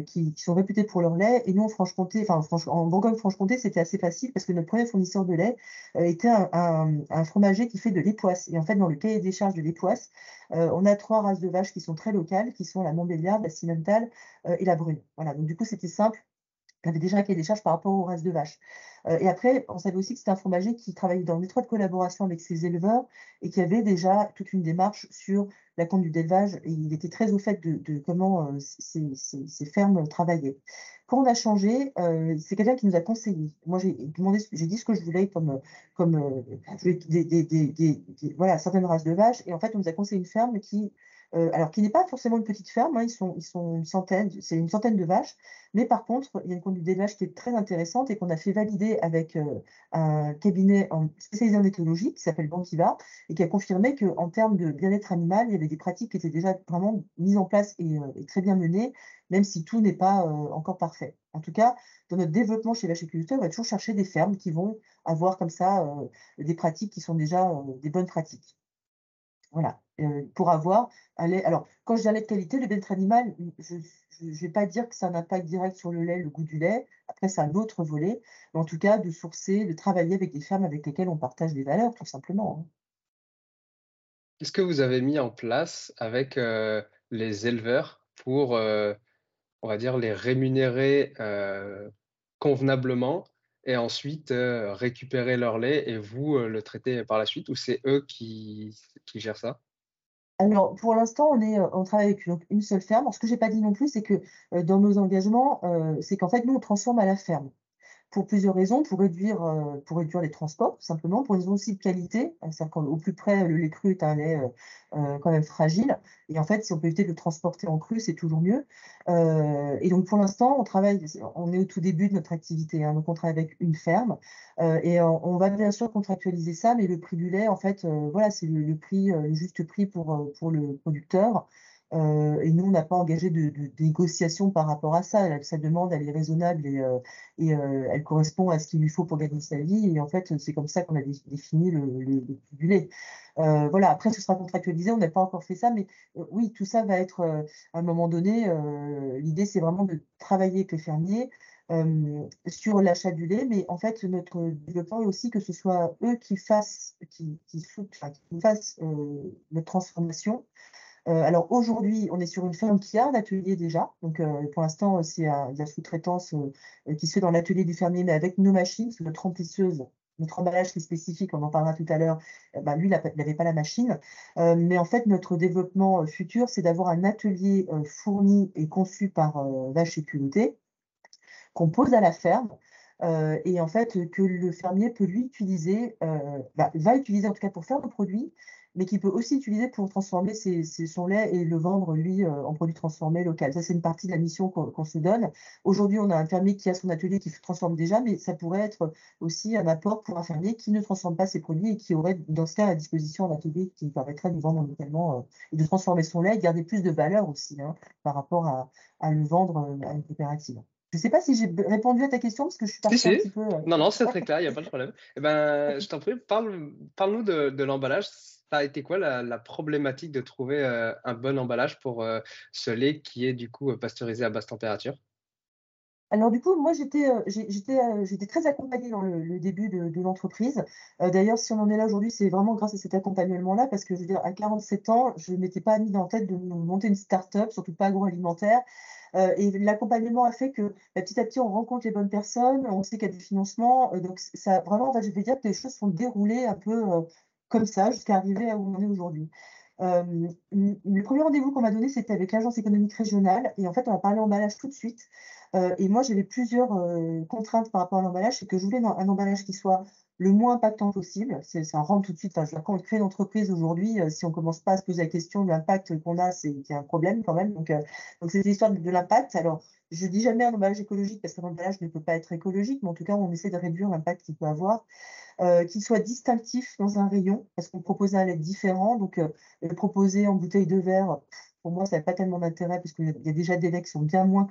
qui, sont réputées pour leur lait. Et nous, en Franche-Comté, en Bourgogne-Franche-Comté, c'était assez facile parce que notre premier fournisseur de lait était un, fromager qui fait de l'époisse. Et en fait, dans le cahier des charges de l'époisse, on a trois races de vaches qui sont très locales, qui sont la Montbéliarde, la Cimental et la Brune. Voilà, donc du coup, c'était simple il avait déjà un cahier des charges par rapport au reste de vaches. Euh, et après, on savait aussi que c'était un fromager qui travaillait dans une étroite collaboration avec ses éleveurs et qui avait déjà toute une démarche sur la conduite d'élevage. Et il était très au fait de, comment euh, ces, fermes travaillaient. Quand on a changé, euh, c'est quelqu'un qui nous a conseillé. Moi, j'ai demandé, j'ai dit ce que je voulais comme, comme des, voilà, certaines races de vaches. Et en fait, on nous a conseillé une ferme qui euh, alors qui n'est pas forcément une petite ferme, hein, ils, sont, une centaine, c'est une centaine de vaches, mais par contre, il y a une conduite d'élevage qui est très intéressante et qu'on a fait valider avec euh, un cabinet spécialisé en éthologie qui s'appelle Bankiva et qui a confirmé qu'en termes de bien-être animal, il y avait des pratiques qui étaient déjà vraiment mises en place et, euh, très bien menées, même si tout n'est pas encore parfait. En tout cas, dans notre développement chez Vachiculteurs, on va toujours chercher des fermes qui vont avoir comme ça des pratiques qui sont déjà des bonnes pratiques. Voilà, euh, pour avoir un lait. Alors, quand je dis lait de qualité, le bien-être animal, je ne vais pas dire que ça a un impact direct sur le lait, le goût du lait. Après, c'est un autre volet. Mais en tout cas, de sourcer, de travailler avec des fermes avec lesquelles on partage des valeurs, tout simplement. Hein. Qu'est-ce que vous avez mis en place avec euh, les éleveurs pour, on va dire, les rémunérer convenablement? Et ensuite récupérer leur lait et vous le traiter par la suite ou c'est eux qui, gèrent ça? Alors, pour l'instant, on, est, on travaille avec une, seule ferme. ce que je n'ai pas dit non plus, c'est que dans nos engagements, c'est qu'en fait, nous, on transforme à la ferme pour plusieurs raisons, pour réduire, euh, pour réduire les transports, tout simplement, pour une raison aussi de qualité, c'est-à-dire qu'au plus près, le lait cru est un lait euh, euh, quand même fragile, et en fait, si on peut éviter de le transporter en cru, c'est toujours mieux. et donc, pour l'instant, on travaille, on est au tout début de notre activité, hein, donc on travaille avec une ferme, et on, va bien sûr contractualiser ça, mais le prix du lait, en fait, voilà, c'est le, prix, juste prix pour, pour le producteur. Euh, et nous, on n'a pas engagé de, négociation par rapport à ça. Sa demande, elle est raisonnable et, euh, euh, elle correspond à ce qu'il lui faut pour gagner sa vie. Et en fait, c'est comme ça qu'on a défini le, le, du lait. voilà, après, ce sera contractualisé. On n'a pas encore fait ça, mais oui, tout ça va être, à un moment donné, l'idée, c'est vraiment de travailler avec les fermiers. sur l'achat du lait, mais en fait, notre développement est aussi que ce soit eux qui fassent, qui, qui, qui fassent notre transformation, euh, alors aujourd'hui, on est sur une ferme qui a un atelier déjà. Donc euh, pour l'instant, c'est de la sous-traitance euh, qui se fait dans l'atelier du fermier, mais avec nos machines, notre remplisseuse notre emballage qui est spécifique, on en parlera tout à l'heure, bah, lui, il n'avait pas la machine. mais en fait, notre développement futur, c'est d'avoir un atelier fourni et conçu par Vache et Culotté, qu'on pose à la ferme, et en fait, que le fermier peut lui utiliser, bah, va utiliser en tout cas pour faire nos produits, mais qu'il peut aussi utiliser pour transformer son lait et le vendre, lui, euh, en produit transformé local. Ça, c'est une partie de la mission qu'on se donne. Aujourd'hui, on a un fermier qui a son atelier qui se transforme déjà, mais ça pourrait être aussi un apport pour un fermier qui ne transforme pas ses produits et qui aurait, dans ce cas, à disposition un atelier qui permettrait de vendre localement euh, et de transformer son lait et garder plus de valeur aussi hein, par rapport à, le vendre euh, à une coopérative. Je ne sais pas si j'ai répondu à ta question parce que je suis partie un petit peu. Non, non, c'est très clair, il n'y a pas de problème. Eh ben, je t'en prie, parle-nous parle de, de l'emballage ça a été quoi la, problématique de trouver euh, un bon emballage pour euh, ce lait qui est du coup euh, pasteurisé à basse température? Alors du coup, moi j'étais j'étais très accompagnée dans le, début de, l'entreprise. D'ailleurs, si on en est là aujourd'hui, c'est vraiment grâce à cet accompagnement-là, parce que je veux dire, à 47 ans, je ne m'étais pas mis en tête de monter une start-up, surtout pas agroalimentaire. Et l'accompagnement a fait que bah, petit à petit, on rencontre les bonnes personnes, on sait qu'il y a des financements. donc ça, vraiment, en je vais dire que les choses sont déroulées un peu comme ça jusqu'à arriver à où on est aujourd'hui. Euh, le premier rendez-vous qu'on m'a donné, c'était avec l'agence économique régionale. Et en fait, on a parlé emballage tout de suite. Euh, et moi, j'avais plusieurs euh, contraintes par rapport à l'emballage. C'est que je voulais un emballage qui soit le moins impactant possible. Un rentre tout de suite. Enfin, quand on crée une entreprise aujourd'hui, si on ne commence pas à se poser la question de l'impact qu'on a, c'est qu'il y a un problème quand même. Donc, donc c'est l'histoire de, l'impact. Alors, je dis jamais un emballage écologique parce qu'un emballage ne peut pas être écologique, mais en tout cas, on essaie de réduire l'impact qu'il peut avoir. Euh, qu'il soit distinctif dans un rayon, parce qu'on proposait un lait différent. Donc, euh, le proposer en bouteille de verre, pour moi, ça n'a pas tellement d'intérêt, puisqu'il y a déjà des laits qui sont bien moins,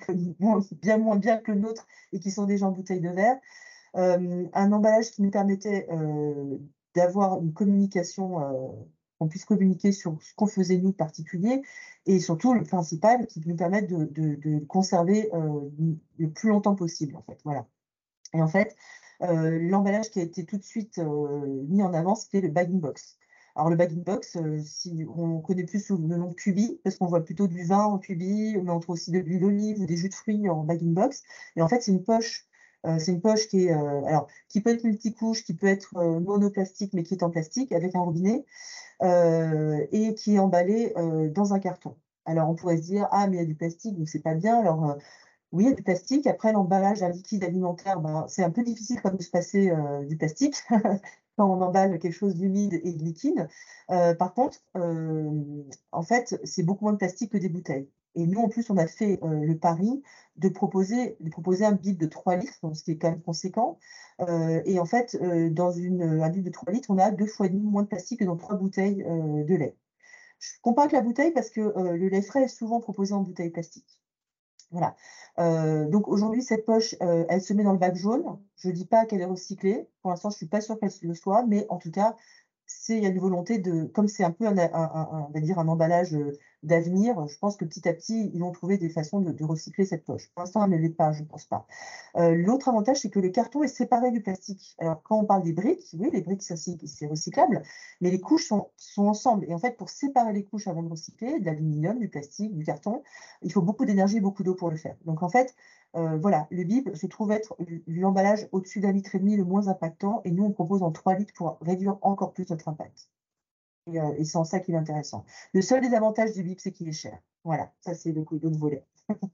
bien moins bien que le nôtre et qui sont déjà en bouteille de verre. Euh, un emballage qui nous permettait d'avoir une communication qu'on puisse communiquer sur ce qu'on faisait nous de particulier, et surtout le principal, qui nous permette de, conserver euh, le plus longtemps possible, en fait. Voilà. Et en fait, euh, l'emballage qui a été tout de suite euh, mis en avant, c'était le bagging box. Alors le bagging box, si on connaît plus sous le nom de cubi, parce qu'on voit plutôt du vin en cubi, mais on trouve aussi de l'huile d'olive ou des jus de fruits en bagging box. Et en fait, c'est une poche c'est une poche qui, est, alors, qui peut être multicouche, qui peut être monoplastique, mais qui est en plastique avec un robinet. Euh, et qui est emballé euh, dans un carton. Alors on pourrait se dire, ah mais il y a du plastique, donc c'est pas bien. Alors euh, oui, il y a du plastique. Après, l'emballage d'un liquide alimentaire, ben, c'est un peu difficile de se passer du plastique quand on emballe quelque chose d'humide et de liquide. par contre, en fait, c'est beaucoup moins de plastique que des bouteilles. Et nous, en plus, on a fait euh, le pari de proposer, de proposer un bid de 3 litres, ce qui est quand même conséquent. Euh, et en fait, euh, dans une, un bid de 3 litres, on a deux fois et demi moins de plastique que dans trois bouteilles de lait. Je compare avec la bouteille parce que le lait frais est souvent proposé en bouteille plastique. Voilà. donc aujourd'hui, cette poche, elle se met dans le bac jaune. Je ne dis pas qu'elle est recyclée. Pour l'instant, je ne suis pas sûre qu'elle le soit, mais en tout cas, il y a une volonté de, comme c'est un peu un, on va dire un emballage d'avenir, je pense que petit à petit, ils vont trouver des façons de, recycler cette poche. Pour l'instant, elle ne l'est pas, je ne pense pas. Euh, l'autre avantage, c'est que le carton est séparé du plastique. Alors, quand on parle des briques, oui, les briques, c'est recyclable, mais les couches sont, sont, ensemble. Et en fait, pour séparer les couches avant de recycler, de l'aluminium, du plastique, du carton, il faut beaucoup d'énergie beaucoup d'eau pour le faire. Donc, en fait, euh, voilà, le bib se trouve être l'emballage au-dessus d'un litre et demi le moins impactant, et nous, on propose en 3 litres pour réduire encore plus notre impact. Euh, et, c'est en ça qu'il est intéressant. Le seul désavantage du bip, c'est qu'il est cher. Voilà, ça c'est le coup de volet.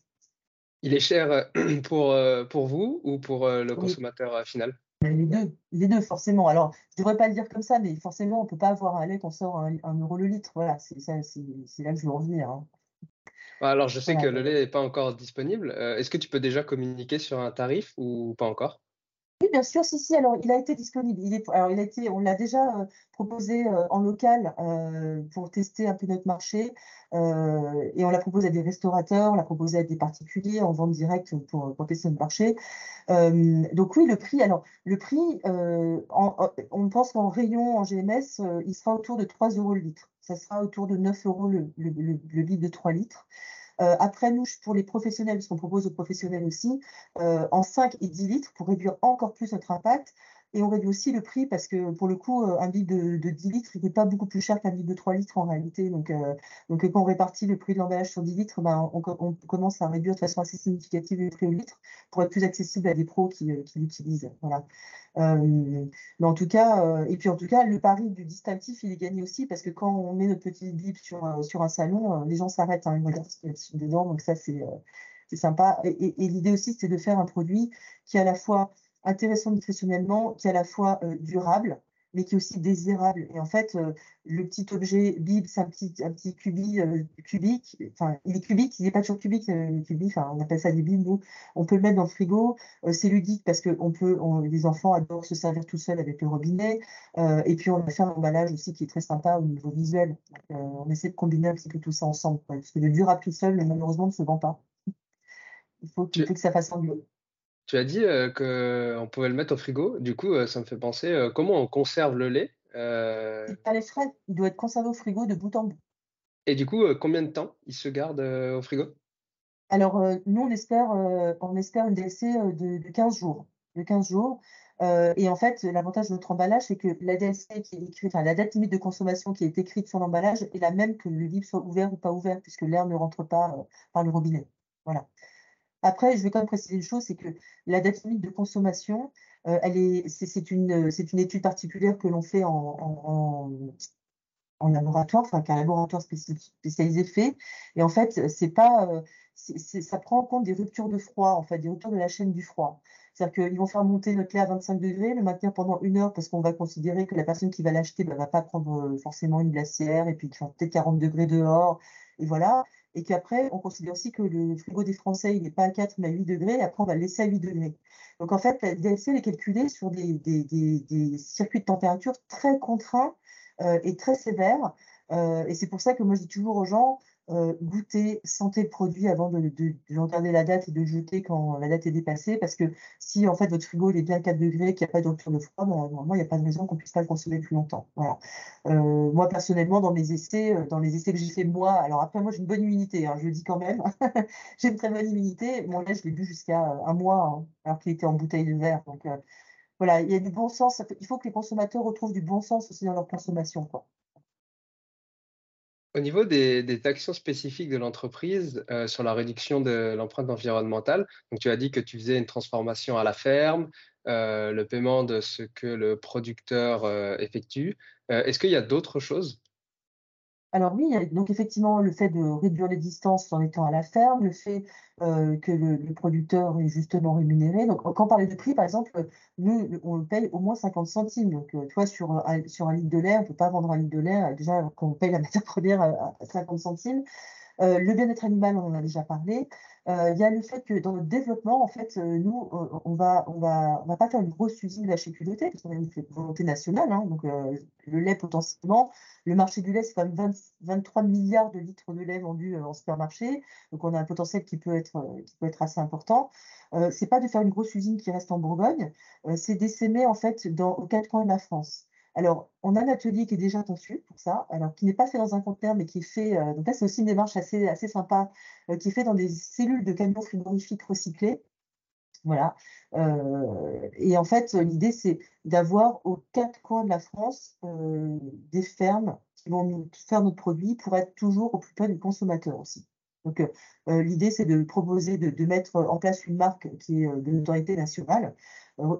il est cher euh, pour, pour vous ou pour le consommateur final? Les deux, les deux, forcément. Alors, je ne devrais pas le dire comme ça, mais forcément, on ne peut pas avoir un lait qu'on sort un, euro le litre. Voilà, c'est là que je veux revenir. Hein. Bah, alors, je sais que le lait n'est pas encore disponible. Est-ce que tu peux déjà communiquer sur un tarif ou pas encore? Oui, bien sûr, si, si. Alors, il a été disponible. Il est, alors, il a été, on l'a déjà euh, proposé euh, en local euh, pour tester un peu notre marché. et on l'a proposé à des restaurateurs, on l'a proposé à des particuliers en vente directe pour, pour tester notre marché. donc, oui, le prix, alors, le prix, on pense qu'en rayon, en GMS, il sera autour de 3 euros le litre. Ça sera autour de 9 euros le, le, de 3 litres. Euh, après, nous, pour les professionnels, parce qu'on propose aux professionnels aussi, euh, en 5 et 10 litres pour réduire encore plus notre impact. Et on réduit aussi le prix parce que pour le coup, euh, un litre de, 10 litres, il n'est pas beaucoup plus cher qu'un litre de 3 litres en réalité. Donc, donc quand on répartit le prix de l'emballage sur 10 litres, ben, on, commence à réduire de façon assez significative le prix au litre pour être plus accessible à des pros qui, qui l'utilisent. Voilà. Euh, mais en tout cas, euh, et puis en tout cas, le pari du distinctif, il est gagné aussi parce que quand on met notre petit bip sur, sur un salon, euh, les gens s'arrêtent, hein, ils regardent ce qu'il y a dedans, donc ça, c'est sympa. Et, l'idée aussi, c'est de faire un produit qui à la fois intéressant nutritionnellement, qui est à la fois durable, mais qui est aussi désirable. Et en fait, euh, le petit objet bib, c'est un petit, un petit cubi, euh, cubique. Enfin, il est cubique, il n'est pas toujours cubique, euh, cubique. Enfin, on appelle ça des bibs, nous. On peut le mettre dans le frigo. c'est ludique parce que on peut, les enfants adorent se servir tout seuls avec le robinet. et puis, on a fait un emballage aussi qui est très sympa au niveau visuel. on essaie de combiner un petit peu tout ça ensemble. parce que le durable tout seul, malheureusement, ne se vend pas. Il faut, il faut que ça fasse un bleu. Tu as dit qu'on pouvait le mettre au frigo. Du coup, ça me fait penser comment on conserve le lait. Pas les frais. Il doit être conservé au frigo de bout en bout. Et du coup, combien de temps il se garde au frigo? Alors, nous, on espère, on espère une DLC de, 15 jours. De 15 jours. et en fait, l'avantage de notre emballage, c'est que la DLC qui est écrite, enfin, la date limite de consommation qui est écrite sur l'emballage est la même que le livre soit ouvert ou pas ouvert, puisque l'air ne rentre pas par le robinet. Voilà. Après, je vais quand même préciser une chose, c'est que la date limite de consommation, euh, elle est, c'est, une, c'est une étude particulière que l'on fait en, en, laboratoire, enfin qu'un laboratoire spécialisé fait. Et en fait, c'est pas, euh, ça prend en compte des ruptures de froid, en fait, des ruptures de la chaîne du froid. C'est-à-dire qu'ils vont faire monter notre lait à 25 degrés, le maintenir pendant une heure parce qu'on va considérer que la personne qui va l'acheter ne bah, va pas prendre euh, forcément une glacière et puis peut-être 40 degrés dehors. Et voilà et qu'après, on considère aussi que le frigo des Français, il n'est pas à 4, mais à 8 degrés, et après, on va le laisser à 8 degrés. Donc, en fait, la DLC est calculée sur des, circuits de température très contraints euh, et très sévères. Euh, et c'est pour ça que moi, je dis toujours aux gens, euh, goûter, sentir le produit avant de, regarder la date et de jeter quand la date est dépassée. Parce que si en fait votre frigo il est bien à 4 degrés, qu'il n'y a pas de rupture de froid, ben, normalement il n'y a pas de raison qu'on ne puisse pas le consommer plus longtemps. Voilà. Euh, moi personnellement, dans mes essais, euh, dans les essais que j'ai fait moi, alors après moi j'ai une bonne immunité, hein, je le dis quand même, j'ai une très bonne immunité. Mon lait, je l'ai bu jusqu'à un mois, hein, alors qu'il était en bouteille de verre. Donc voilà, il y a du bon sens. Il faut que les consommateurs retrouvent du bon sens aussi dans leur consommation. Quoi. Au niveau des, actions spécifiques de l'entreprise euh, sur la réduction de l'empreinte environnementale, donc tu as dit que tu faisais une transformation à la ferme, euh, le paiement de ce que le producteur euh, effectue. Est-ce qu'il y a d'autres choses alors oui, donc effectivement, le fait de réduire les distances en étant à la ferme, le fait euh, que le, producteur est justement rémunéré. Donc quand on parlait de prix, par exemple, nous, on paye au moins 50 centimes. Donc euh, toi, sur, un, sur un litre de lait, on ne peut pas vendre un litre de lait, déjà quand on paye la matière première à 50 centimes. Euh, le bien-être animal, on en a déjà parlé. Euh, il y a le fait que dans le développement, en fait, euh, nous, on va, on va, on va pas faire une grosse usine d'HQLT, parce qu'on a une volonté nationale. Hein, donc, le lait, potentiellement, le marché du lait, c'est quand même 23 milliards de litres de lait vendus en supermarché. Donc, on a un potentiel qui peut être, qui peut être assez important. C'est pas de faire une grosse usine qui reste en Bourgogne, c'est d'essaimer, en fait, dans, aux quatre coins de la France. Alors, on a un atelier qui est déjà conçu pour ça, alors qui n'est pas fait dans un conteneur, mais qui est fait, donc là c'est aussi une démarche assez, assez sympa, qui est fait dans des cellules de camions frigorifiques recyclés. Voilà. et en fait, l'idée, c'est d'avoir aux quatre coins de la France des fermes qui vont faire notre produit pour être toujours au plus près du consommateur aussi. Donc, l'idée, c'est de proposer, de, mettre en place une marque qui est de notoriété nationale,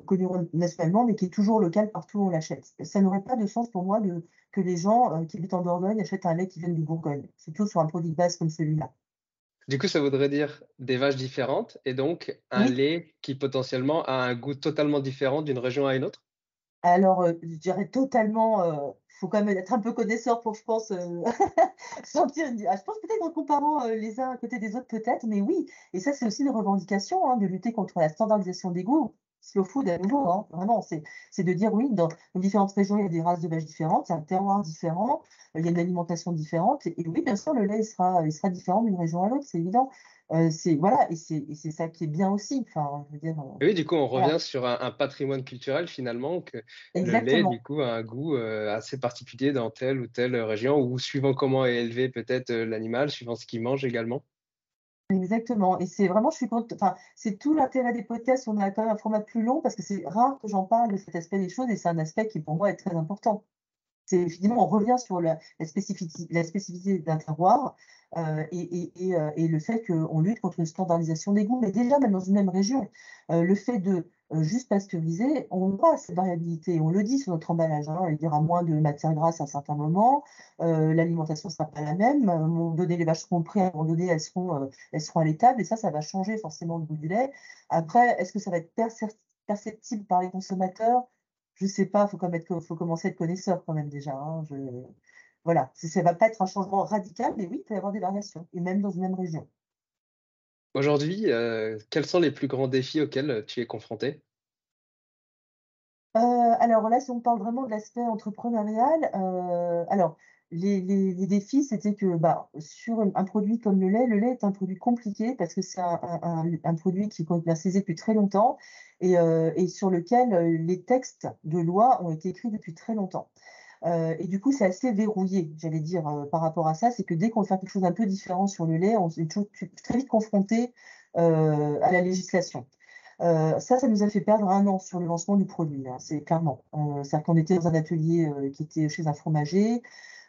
connue nationalement, mais qui est toujours locale partout où on l'achète. Ça n'aurait pas de sens pour moi de, que les gens qui habitent en Dordogne achètent un lait qui vient du Bourgogne, surtout sur un produit de base comme celui-là. Du coup, ça voudrait dire des vaches différentes et donc un lait qui potentiellement a un goût totalement différent d'une région à une autre? Alors, je dirais totalement faut quand même être un peu connaisseur pour, je pense, euh, sentir ah, je pense peut-être en comparant euh, les uns à côté des autres, peut-être, mais oui. Et ça, c'est aussi une revendication hein, de lutter contre la standardisation des goûts. Slow food, à nouveau, hein, vraiment, c'est de dire oui, dans, différentes régions, il y a des races de vaches différentes, il y a un terroir différent, euh, il y a une alimentation différente. Et, oui, bien sûr, le lait sera, il sera différent d'une région à l'autre, c'est évident. Euh, c'est voilà, et c'est ça qui est bien aussi. Enfin, je veux dire, euh, oui, du coup, on revient sur un, patrimoine culturel finalement que le lait, du coup, a un goût euh, assez particulier dans telle ou telle région, ou suivant comment est élevé peut-être l'animal, suivant ce qu'il mange également. Exactement. Et c'est vraiment, je suis enfin, c'est tout l'intérêt des podcasts. On a quand même un format plus long parce que c'est rare que j'en parle de cet aspect des choses et c'est un aspect qui pour moi est très important. C'est finalement, on revient sur la, spécificité, la spécificité d'un terroir euh, et, euh, et, le fait qu'on lutte contre une standardisation des goûts. Mais déjà, même dans une même région, euh, le fait de juste pasteuriser, on voit cette variabilité. On le dit sur notre emballage. Hein, il y aura moins de matière grasse à certains moments. L'alimentation ne sera pas la même. À donné, les vaches seront prêtes. À un moment donné, elles seront, elles seront à l'étable. Et ça, ça va changer forcément le goût du lait. Après, est-ce que ça va être perceptible par les consommateurs? Je sais pas, faut quand faut commencer à être connaisseur quand même déjà. Hein, voilà, ça ne va pas être un changement radical, mais oui, il peut y avoir des variations, et même dans une même région. Aujourd'hui, euh, quels sont les plus grands défis auxquels tu es confronté euh, Alors là, si on parle vraiment de l'aspect entrepreneurial, euh, alors les, défis, c'était que bah, sur un produit comme le lait, le lait est un produit compliqué parce que c'est un, produit qui est commercialisé depuis très longtemps et, sur lequel les textes de loi ont été écrits depuis très longtemps. Euh, et du coup, c'est assez verrouillé, j'allais dire, euh, par rapport à ça. C'est que dès qu'on veut faire quelque chose d'un peu différent sur le lait, on est très vite confronté euh, à la législation. ça, ça nous a fait perdre un an sur le lancement du produit, hein, c'est clairement. C'est-à-dire qu'on était dans un atelier qui était chez un fromager.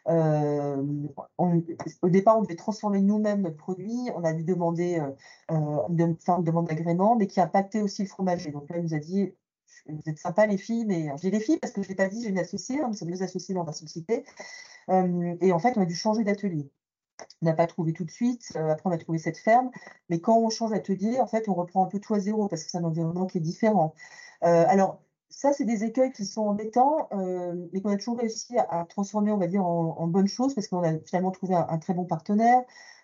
au départ, on devait transformer nous-mêmes notre produit. On a dû demander de faire une demande d'agrément, mais qui impactait aussi le fromager. Donc là, il nous a dit vous êtes sympas les filles, mais j'ai les filles parce que je l'ai pas dit, j'ai une associée, hein, nous sommes deux associés dans la société. et en fait, on a dû changer d'atelier. On n'a pas trouvé tout de suite, euh, après on a trouvé cette ferme, mais quand on change d'atelier, en fait, on reprend un peu tout à zéro parce que c'est un environnement qui est différent. Euh, alors, ça, c'est des écueils qui sont embêtants, euh, mais qu'on a toujours réussi à, transformer, on va dire, en, bonnes choses parce qu'on a finalement trouvé un très bon partenaire.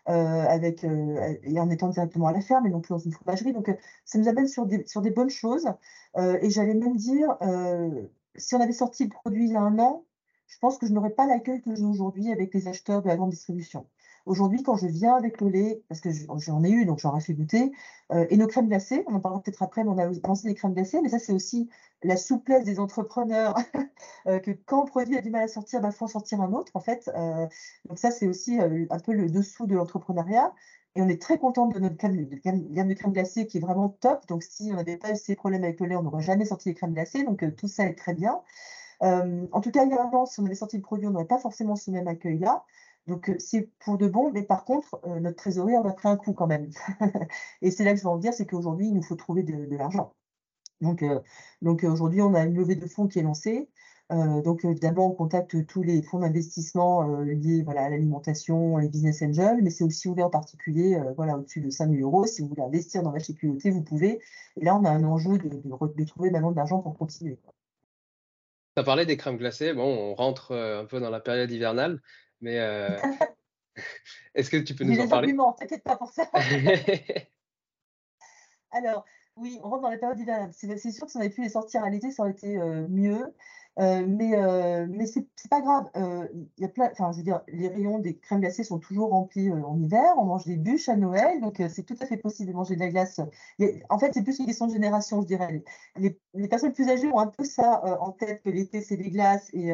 Euh, avec, euh, et en étant directement à la ferme et non plus dans une fromagerie. Donc, euh, ça nous amène sur des, sur des bonnes choses. et j'allais même dire, si on avait sorti le produit il y a un an, je pense que je n'aurais pas l'accueil que j'ai aujourd'hui avec les acheteurs de la grande distribution. Aujourd'hui, quand je viens avec le lait, parce que j'en ai eu, donc j'en ai fait goûter, euh, et nos crèmes glacées, on en parlera peut-être après, mais on a lancé des crèmes glacées, mais ça, c'est aussi la souplesse des entrepreneurs, euh, que quand un produit a du mal à sortir, il bah, faut en sortir un autre, en fait. Euh, donc ça, c'est aussi un peu le dessous de l'entrepreneuriat. Et on est très content de notre gamme de, crème glacée qui est vraiment top. Donc, si on n'avait pas eu ces problèmes avec le lait, on n'aurait jamais sorti les crèmes glacées. Donc, tout ça est très bien. en tout cas, il si on avait sorti le produit, on n'aurait pas forcément ce même accueil-là. Donc, c'est pour de bon, mais par contre, notre trésorerie en a pris un coup quand même. et c'est là que je veux en dire, c'est qu'aujourd'hui, il nous faut trouver de, l'argent. Donc, donc aujourd'hui, on a une levée de fonds qui est lancée. donc, d'abord, on contacte tous les fonds d'investissement liés à l'alimentation, les business angels, mais c'est aussi ouvert en particulier au-dessus de 5 000 euros. Si vous voulez investir dans la sécurité, vous pouvez. Et là, on a un enjeu de, de, trouver maintenant de l'argent pour continuer. Tu as parlé des crèmes glacées. Bon, on rentre un peu dans la période hivernale. Mais euh, est-ce que tu peux nous en parler? arguments, t'inquiète pas pour ça. Alors, oui, on rentre dans la période hivernale. C'est sûr que si on avait pu les sortir à l'été, ça aurait été euh, mieux. Euh, mais euh, mais c'est pas grave. Euh, y a plein, je veux dire, les rayons des crèmes glacées sont toujours remplis en hiver. On mange des bûches à Noël, donc c'est tout à fait possible de manger de la glace. en fait, c'est plus une question de génération, je dirais. Les, les personnes plus âgées ont un peu ça en tête que l'été c'est des glaces et,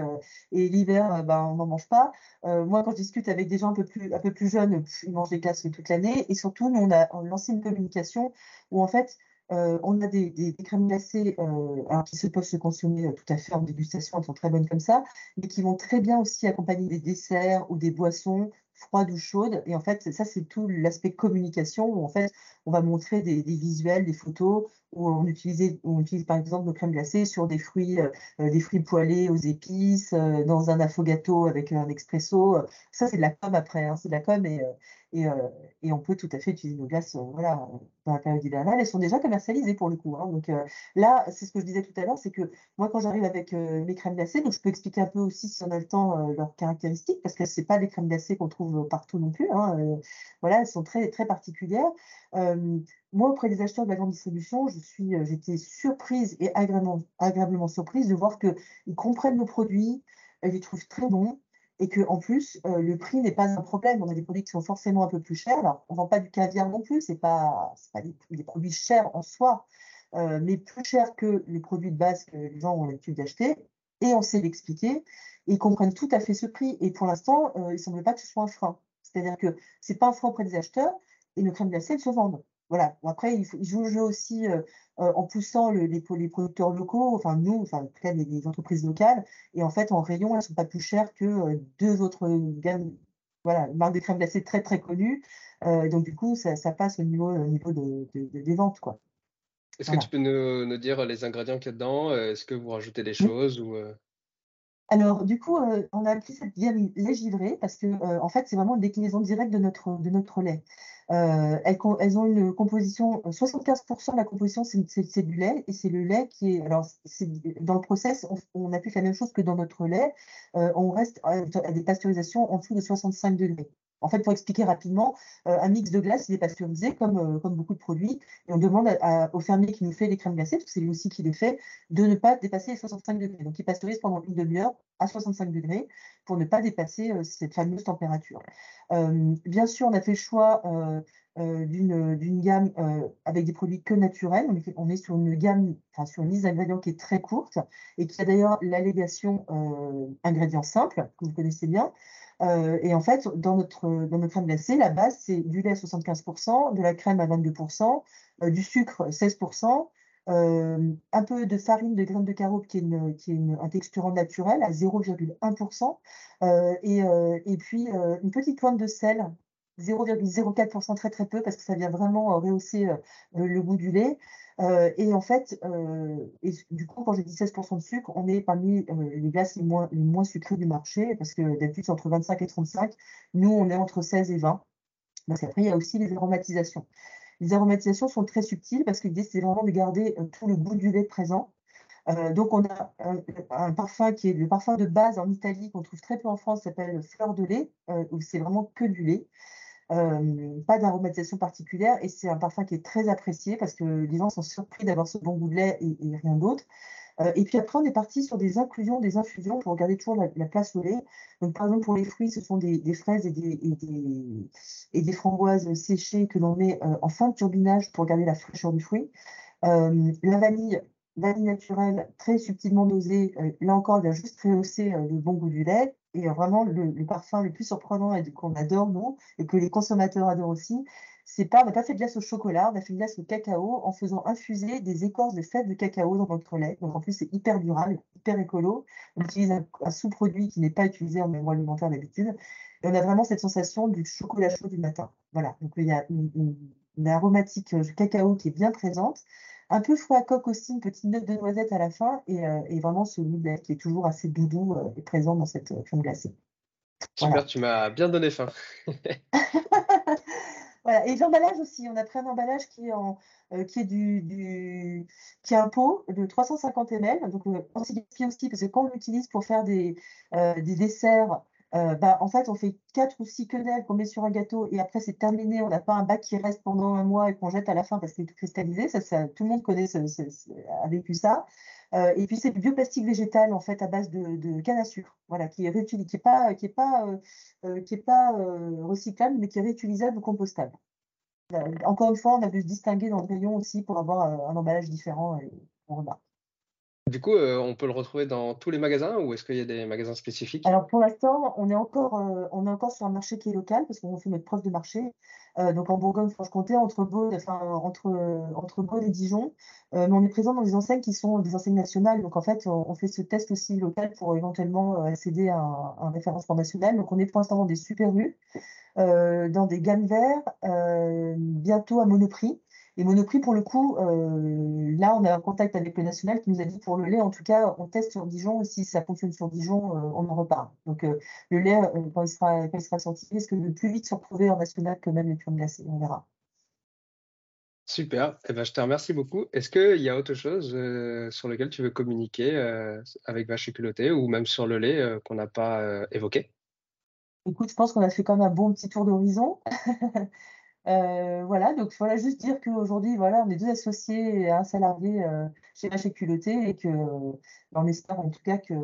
et l'hiver, ben, on n'en mange pas. moi, quand je discute avec des gens un peu plus un peu plus jeunes, ils mangent des glaces toute l'année. Et surtout, nous, on a lancé une communication où en fait euh, on a des, crèmes glacées euh, qui se peuvent se consommer euh, tout à fait en dégustation, elles sont très bonnes comme ça, mais qui vont très bien aussi accompagner des desserts ou des boissons froides ou chaudes. Et en fait, ça, c'est tout l'aspect communication où en fait, on va montrer des, visuels, des photos où on utilise, on utilise par exemple nos crèmes glacées sur des fruits, des fruits poêlés aux épices, dans un affogato avec un expresso. Ça, c'est de la com après, hein, c'est de la com euh, et, on peut tout à fait utiliser nos glaces euh, voilà, dans la période hivernale. Elles sont déjà commercialisées pour le coup. Hein. Donc euh, là, c'est ce que je disais tout à l'heure, c'est que moi, quand j'arrive avec mes crèmes glacées, donc je peux expliquer un peu aussi, si on a le temps, leurs caractéristiques, parce que ce pas des crèmes glacées qu'on trouve partout non plus. Hein, voilà, elles sont très, très particulières. moi, auprès des acheteurs de la grande distribution, j'étais surprise et agréablement, agréablement surprise de voir qu'ils comprennent nos produits, ils les trouvent très bons et que en plus euh, le prix n'est pas un problème. On a des produits qui sont forcément un peu plus chers. Alors on vend pas du caviar non plus, c'est pas pas des, produits chers en soi, euh, mais plus chers que les produits de base que les gens ont l'habitude d'acheter. Et on sait l'expliquer. Ils comprennent tout à fait ce prix. Et pour l'instant, euh, il ne semble pas que ce soit un frein. C'est-à-dire que c'est pas un frein auprès des acheteurs et nos crèmes glacées elles se vendent. Voilà. après, il, faut, il joue le jeu aussi euh, euh, en poussant les, les, producteurs locaux, enfin nous, enfin les, entreprises locales. Et en fait, en rayon, elles ne sont pas plus chères que euh, deux autres gammes, voilà, marques de crème glacée très très connues. donc du coup, ça, passe au niveau, au niveau de, des ventes, quoi. Est-ce que tu peux nous, dire les ingrédients qu'il y a dedans? Est-ce que vous rajoutez des choses ou alors, du coup, on a appelé cette gamme lait givré parce que, en fait, c'est vraiment une déclinaison directe de notre, de notre lait. Euh, elles, ont une composition, 75% de la composition, c'est du lait, et c'est le lait qui est. Alors, dans le process, on, applique la même chose que dans notre lait. Euh, on reste à, des pasteurisations en dessous de 65 degrés. En fait, pour expliquer rapidement, euh, un mix de glace, il est pasteurisé comme, euh, beaucoup de produits. Et on demande au fermier qui nous fait les crèmes glacées, parce que c'est lui aussi qui les fait, de ne pas dépasser les 65 degrés. Donc, il pasteurise pendant une demi-heure à 65 degrés pour ne pas dépasser euh, cette fameuse température. bien sûr, on a fait le choix d'une gamme avec des produits que naturels. On est, sur une gamme, enfin, sur une liste d'ingrédients qui est très courte et qui a d'ailleurs l'allégation ingrédients simples, que vous connaissez bien. Euh, et en fait, dans notre, dans notre crème glacée, la base, c'est du lait à 75%, de la crème à 22%, euh, du sucre 16%, euh, un peu de farine de graines de carotte qui est, un texturant naturel à 0,1%, et, et, puis une petite pointe de sel 0,04%, très très peu, parce que ça vient vraiment rehausser le goût du lait. Euh, et en fait, euh, et du coup, quand j'ai dit 16% de sucre, on est parmi euh, les glaces les moins, les moins sucrées du marché, parce que d'habitude, c'est entre 25 et 35. Nous, on est entre 16 et 20. Parce qu'après, il y a aussi les aromatisations. Les aromatisations sont très subtiles, parce que l'idée, c'est vraiment de garder tout le goût du lait présent. donc, on a un, parfum qui est le parfum de base en Italie, qu'on trouve très peu en France, s'appelle Fleur de lait, où c'est vraiment que du lait. Euh, pas d'aromatisation particulière et c'est un parfum qui est très apprécié parce que les gens sont surpris d'avoir ce bon goût de lait et, rien d'autre. Euh, et puis après, on est parti sur des inclusions, des infusions pour garder toujours la, place au lait. Donc, par exemple, pour les fruits, ce sont des, fraises et des, et des, framboises séchées que l'on met euh, en fin de turbinage pour garder la fraîcheur du fruit. la vanille, vanille naturelle, très subtilement dosée. là encore, elle vient juste rehausser le bon goût du lait et vraiment le, parfum le plus surprenant et qu'on adore nous et que les consommateurs adorent aussi, c'est pas, on n'a pas fait de glace au chocolat, on a fait de glace au cacao en faisant infuser des écorces de fèves de cacao dans notre lait. Donc en plus c'est hyper durable, hyper écolo. On utilise un, sous-produit qui n'est pas utilisé en mémoire alimentaire d'habitude. Et on a vraiment cette sensation du chocolat chaud du matin. Voilà. Donc il y a une, une aromatique euh, cacao qui est bien présente un peu froid à coque aussi, une petite note de noisette à la fin, et, euh, vraiment ce goût qui est toujours assez doudou euh, et présent dans cette euh, crème glacée. Super, tu m'as bien donné faim. voilà. Et l'emballage aussi, on a pris un emballage qui est, en, qui est du, qui a un pot de 350 ml, donc on s'y aussi parce que quand on l'utilise pour faire des, des desserts euh, bah, en fait, on fait quatre ou six quenelles qu'on met sur un gâteau et après c'est terminé. On n'a pas un bac qui reste pendant un mois et qu'on jette à la fin parce qu'il est cristallisé. Ça, tout le monde connaît, a vécu ça. Euh, et puis c'est du bioplastique végétal en fait à base de, canne à sucre, voilà, qui est réutilisable, qui est pas, qui est pas, qui est pas recyclable, mais qui est réutilisable ou compostable. encore une fois, on a dû se distinguer dans le rayon aussi pour avoir un emballage différent. Et on remarque. Du coup, euh, on peut le retrouver dans tous les magasins ou est-ce qu'il y a des magasins spécifiques? Alors pour l'instant, on est encore, euh, on est encore sur un marché qui est local parce qu'on fait notre preuve de marché. Euh, donc en Bourgogne-Franche-Comté, entre Beaune, et Dijon. mais on est présent dans des enseignes qui sont des enseignes nationales. Donc en fait, on, fait ce test aussi local pour éventuellement accéder à un, référencement national. Donc on est pour l'instant dans des super rues, dans des gammes verts, bientôt à Monoprix. Et Monoprix, pour le coup, euh, là, on a un contact avec le national qui nous a dit pour le lait, en tout cas, on teste sur Dijon. Si ça fonctionne sur Dijon, euh, on en repart. Donc, euh, le lait, quand, il sera, quand il sera sorti, risque de plus vite se retrouver en national que même les crèmes glacées. On verra. Super. Eh ben, je te remercie beaucoup. Est-ce qu'il y a autre chose sur lequel tu veux communiquer avec Vache et ou même sur le lait qu'on n'a pas évoqué? Écoute, je pense qu'on a fait quand même un bon petit tour d'horizon. Euh, voilà, donc voilà, juste dire qu'aujourd'hui, voilà, on est deux associés et un salarié euh, chez Vache Culotté et que bah, on espère en tout cas que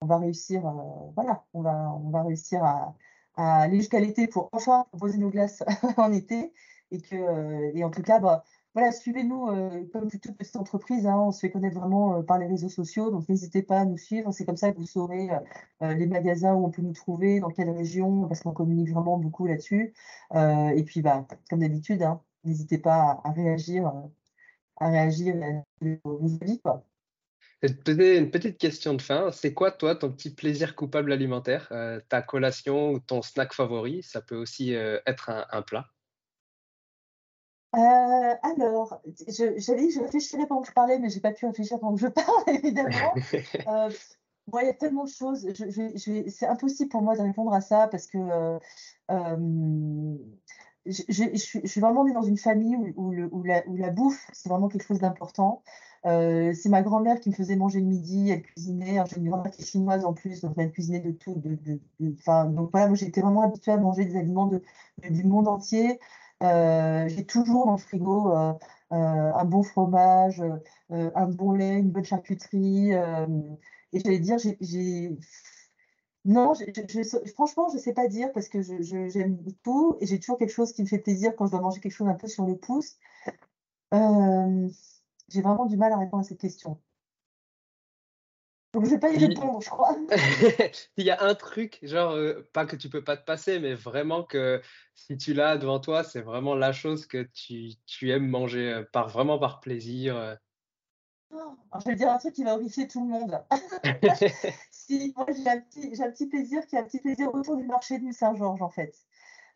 on va réussir, euh, voilà, on va, on va réussir à, à aller jusqu'à l'été pour enfin proposer nos glaces en été et que, et en tout cas, bah, voilà, suivez-nous euh, comme toute petite entreprise. Hein, on se fait connaître vraiment euh, par les réseaux sociaux. Donc, n'hésitez pas à nous suivre. C'est comme ça que vous saurez euh, les magasins où on peut nous trouver, dans quelle région, parce qu'on communique vraiment beaucoup là-dessus. et puis, bah, comme d'habitude, hein, n'hésitez pas à, réagir, à réagir à vos avis. Une petite question de fin. C'est quoi, toi, ton petit plaisir coupable alimentaire? Ta collation ou ton snack favori Ça peut aussi être un plat? Euh, alors, j'avais dit que je réfléchirais pendant que je parlais, mais j'ai pas pu réfléchir pendant que je parle, évidemment. Euh, il y a tellement de choses. Je, c'est impossible pour moi de répondre à ça parce que euh, je, suis vraiment née dans une famille où, où, la, où la, bouffe, c'est vraiment quelque chose d'important. c'est ma grand-mère qui me faisait manger le midi, elle cuisinait. J'ai une grand-mère qui est chinoise en plus, donc elle cuisinait de tout. De, de, donc voilà, moi j'étais vraiment habituée à manger des aliments du monde entier. Euh, j'ai toujours le frigo euh, euh, un bon fromage, un bon lait, une bonne charcuterie. et j'allais dire, j'ai non, franchement, je ne sais pas dire parce que j'aime tout et j'ai toujours quelque chose qui me fait plaisir quand je dois manger quelque chose un peu sur le pouce. j'ai vraiment du mal à répondre à cette question. Donc je vais pas y répondre, je crois. Il y a un truc, genre, euh, pas que tu peux pas te passer, mais vraiment que si tu l'as devant toi, c'est vraiment la chose que tu, tu aimes manger, euh, par, vraiment par plaisir. Euh. Oh, je vais dire un truc qui va horrifier tout le monde. si, moi j'ai un, petit, un petit plaisir qui est un petit plaisir autour du marché du Saint-Georges en fait.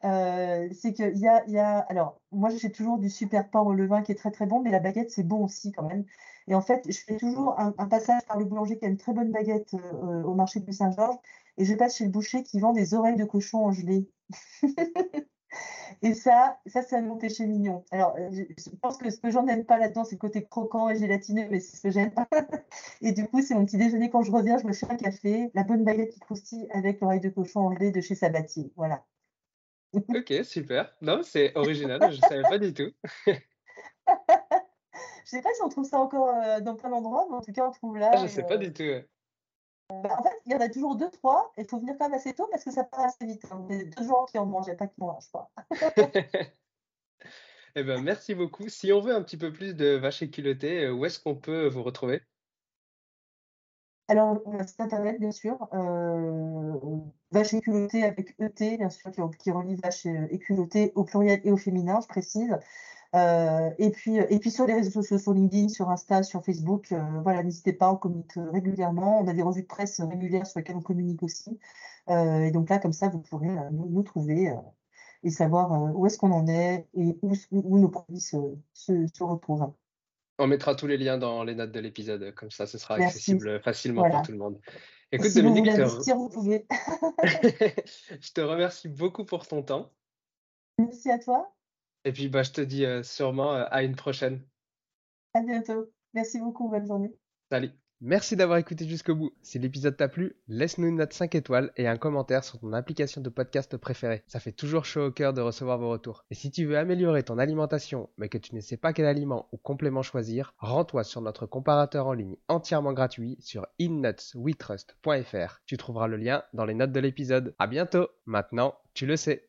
c'est qu'il y a, y a. Alors, moi j'ai toujours du super pain au levain qui est très très bon, mais la baguette c'est bon aussi quand même. Et en fait, je fais toujours un, passage par le boulanger qui a une très bonne baguette euh, au marché du Saint-Georges. Et je passe chez le boucher qui vend des oreilles de cochon en gelée. et ça, ça c'est mon péché mignon. Alors, euh, je pense que ce que j'en aime pas là-dedans, c'est le côté croquant et gélatineux, mais c'est ce que j'aime. et du coup, c'est mon petit déjeuner quand je reviens, je me fais un café, la bonne baguette qui croustille avec l'oreille de cochon en gelée de chez Sabatier. Voilà. ok, super. Non, c'est original, je ne savais pas du tout. Je sais pas si on trouve ça encore euh, dans plein d'endroits, mais en tout cas, on trouve là. Ah, je sais pas du tout. Bah, en fait, il y en a toujours deux, trois, et il faut venir quand même assez tôt parce que ça part assez vite. Hein. Il y a deux gens qui en mangent, pas qui en mangent pas. eh ben, merci beaucoup. Si on veut un petit peu plus de vaches et culottées, euh, où est-ce qu'on peut vous retrouver? Alors, site internet, bien sûr. Euh, vache et culottée avec ET, bien sûr, qui, qui relie vache et culottée au pluriel et au féminin, je précise. Euh, et, puis, et puis sur les réseaux sociaux, sur LinkedIn, sur Insta, sur Facebook, euh, voilà, n'hésitez pas, on communique régulièrement. On a des revues de presse régulières sur lesquelles on communique aussi. Euh, et donc là, comme ça, vous pourrez nous, trouver et savoir où est-ce qu'on en est et où, où nos produits se, se, retrouvent. On mettra tous les liens dans les notes de l'épisode, comme ça ce sera accessible facilement pour tout le monde. Écoute, Dominique, je vous pouvez. je te remercie beaucoup pour ton temps. Merci à toi. Et puis, bah, je te dis sûrement à une prochaine. À bientôt. Merci beaucoup. Bonne journée. Salut. Merci d'avoir écouté jusqu'au bout. Si l'épisode t'a plu, laisse-nous une note 5 étoiles et un commentaire sur ton application de podcast préférée. Ça fait toujours chaud au cœur de recevoir vos retours. Et si tu veux améliorer ton alimentation, mais que tu ne sais pas quel aliment ou complément choisir, rends-toi sur notre comparateur en ligne entièrement gratuit sur innutsweetrust.fr. Tu trouveras le lien dans les notes de l'épisode. À bientôt. Maintenant, tu le sais.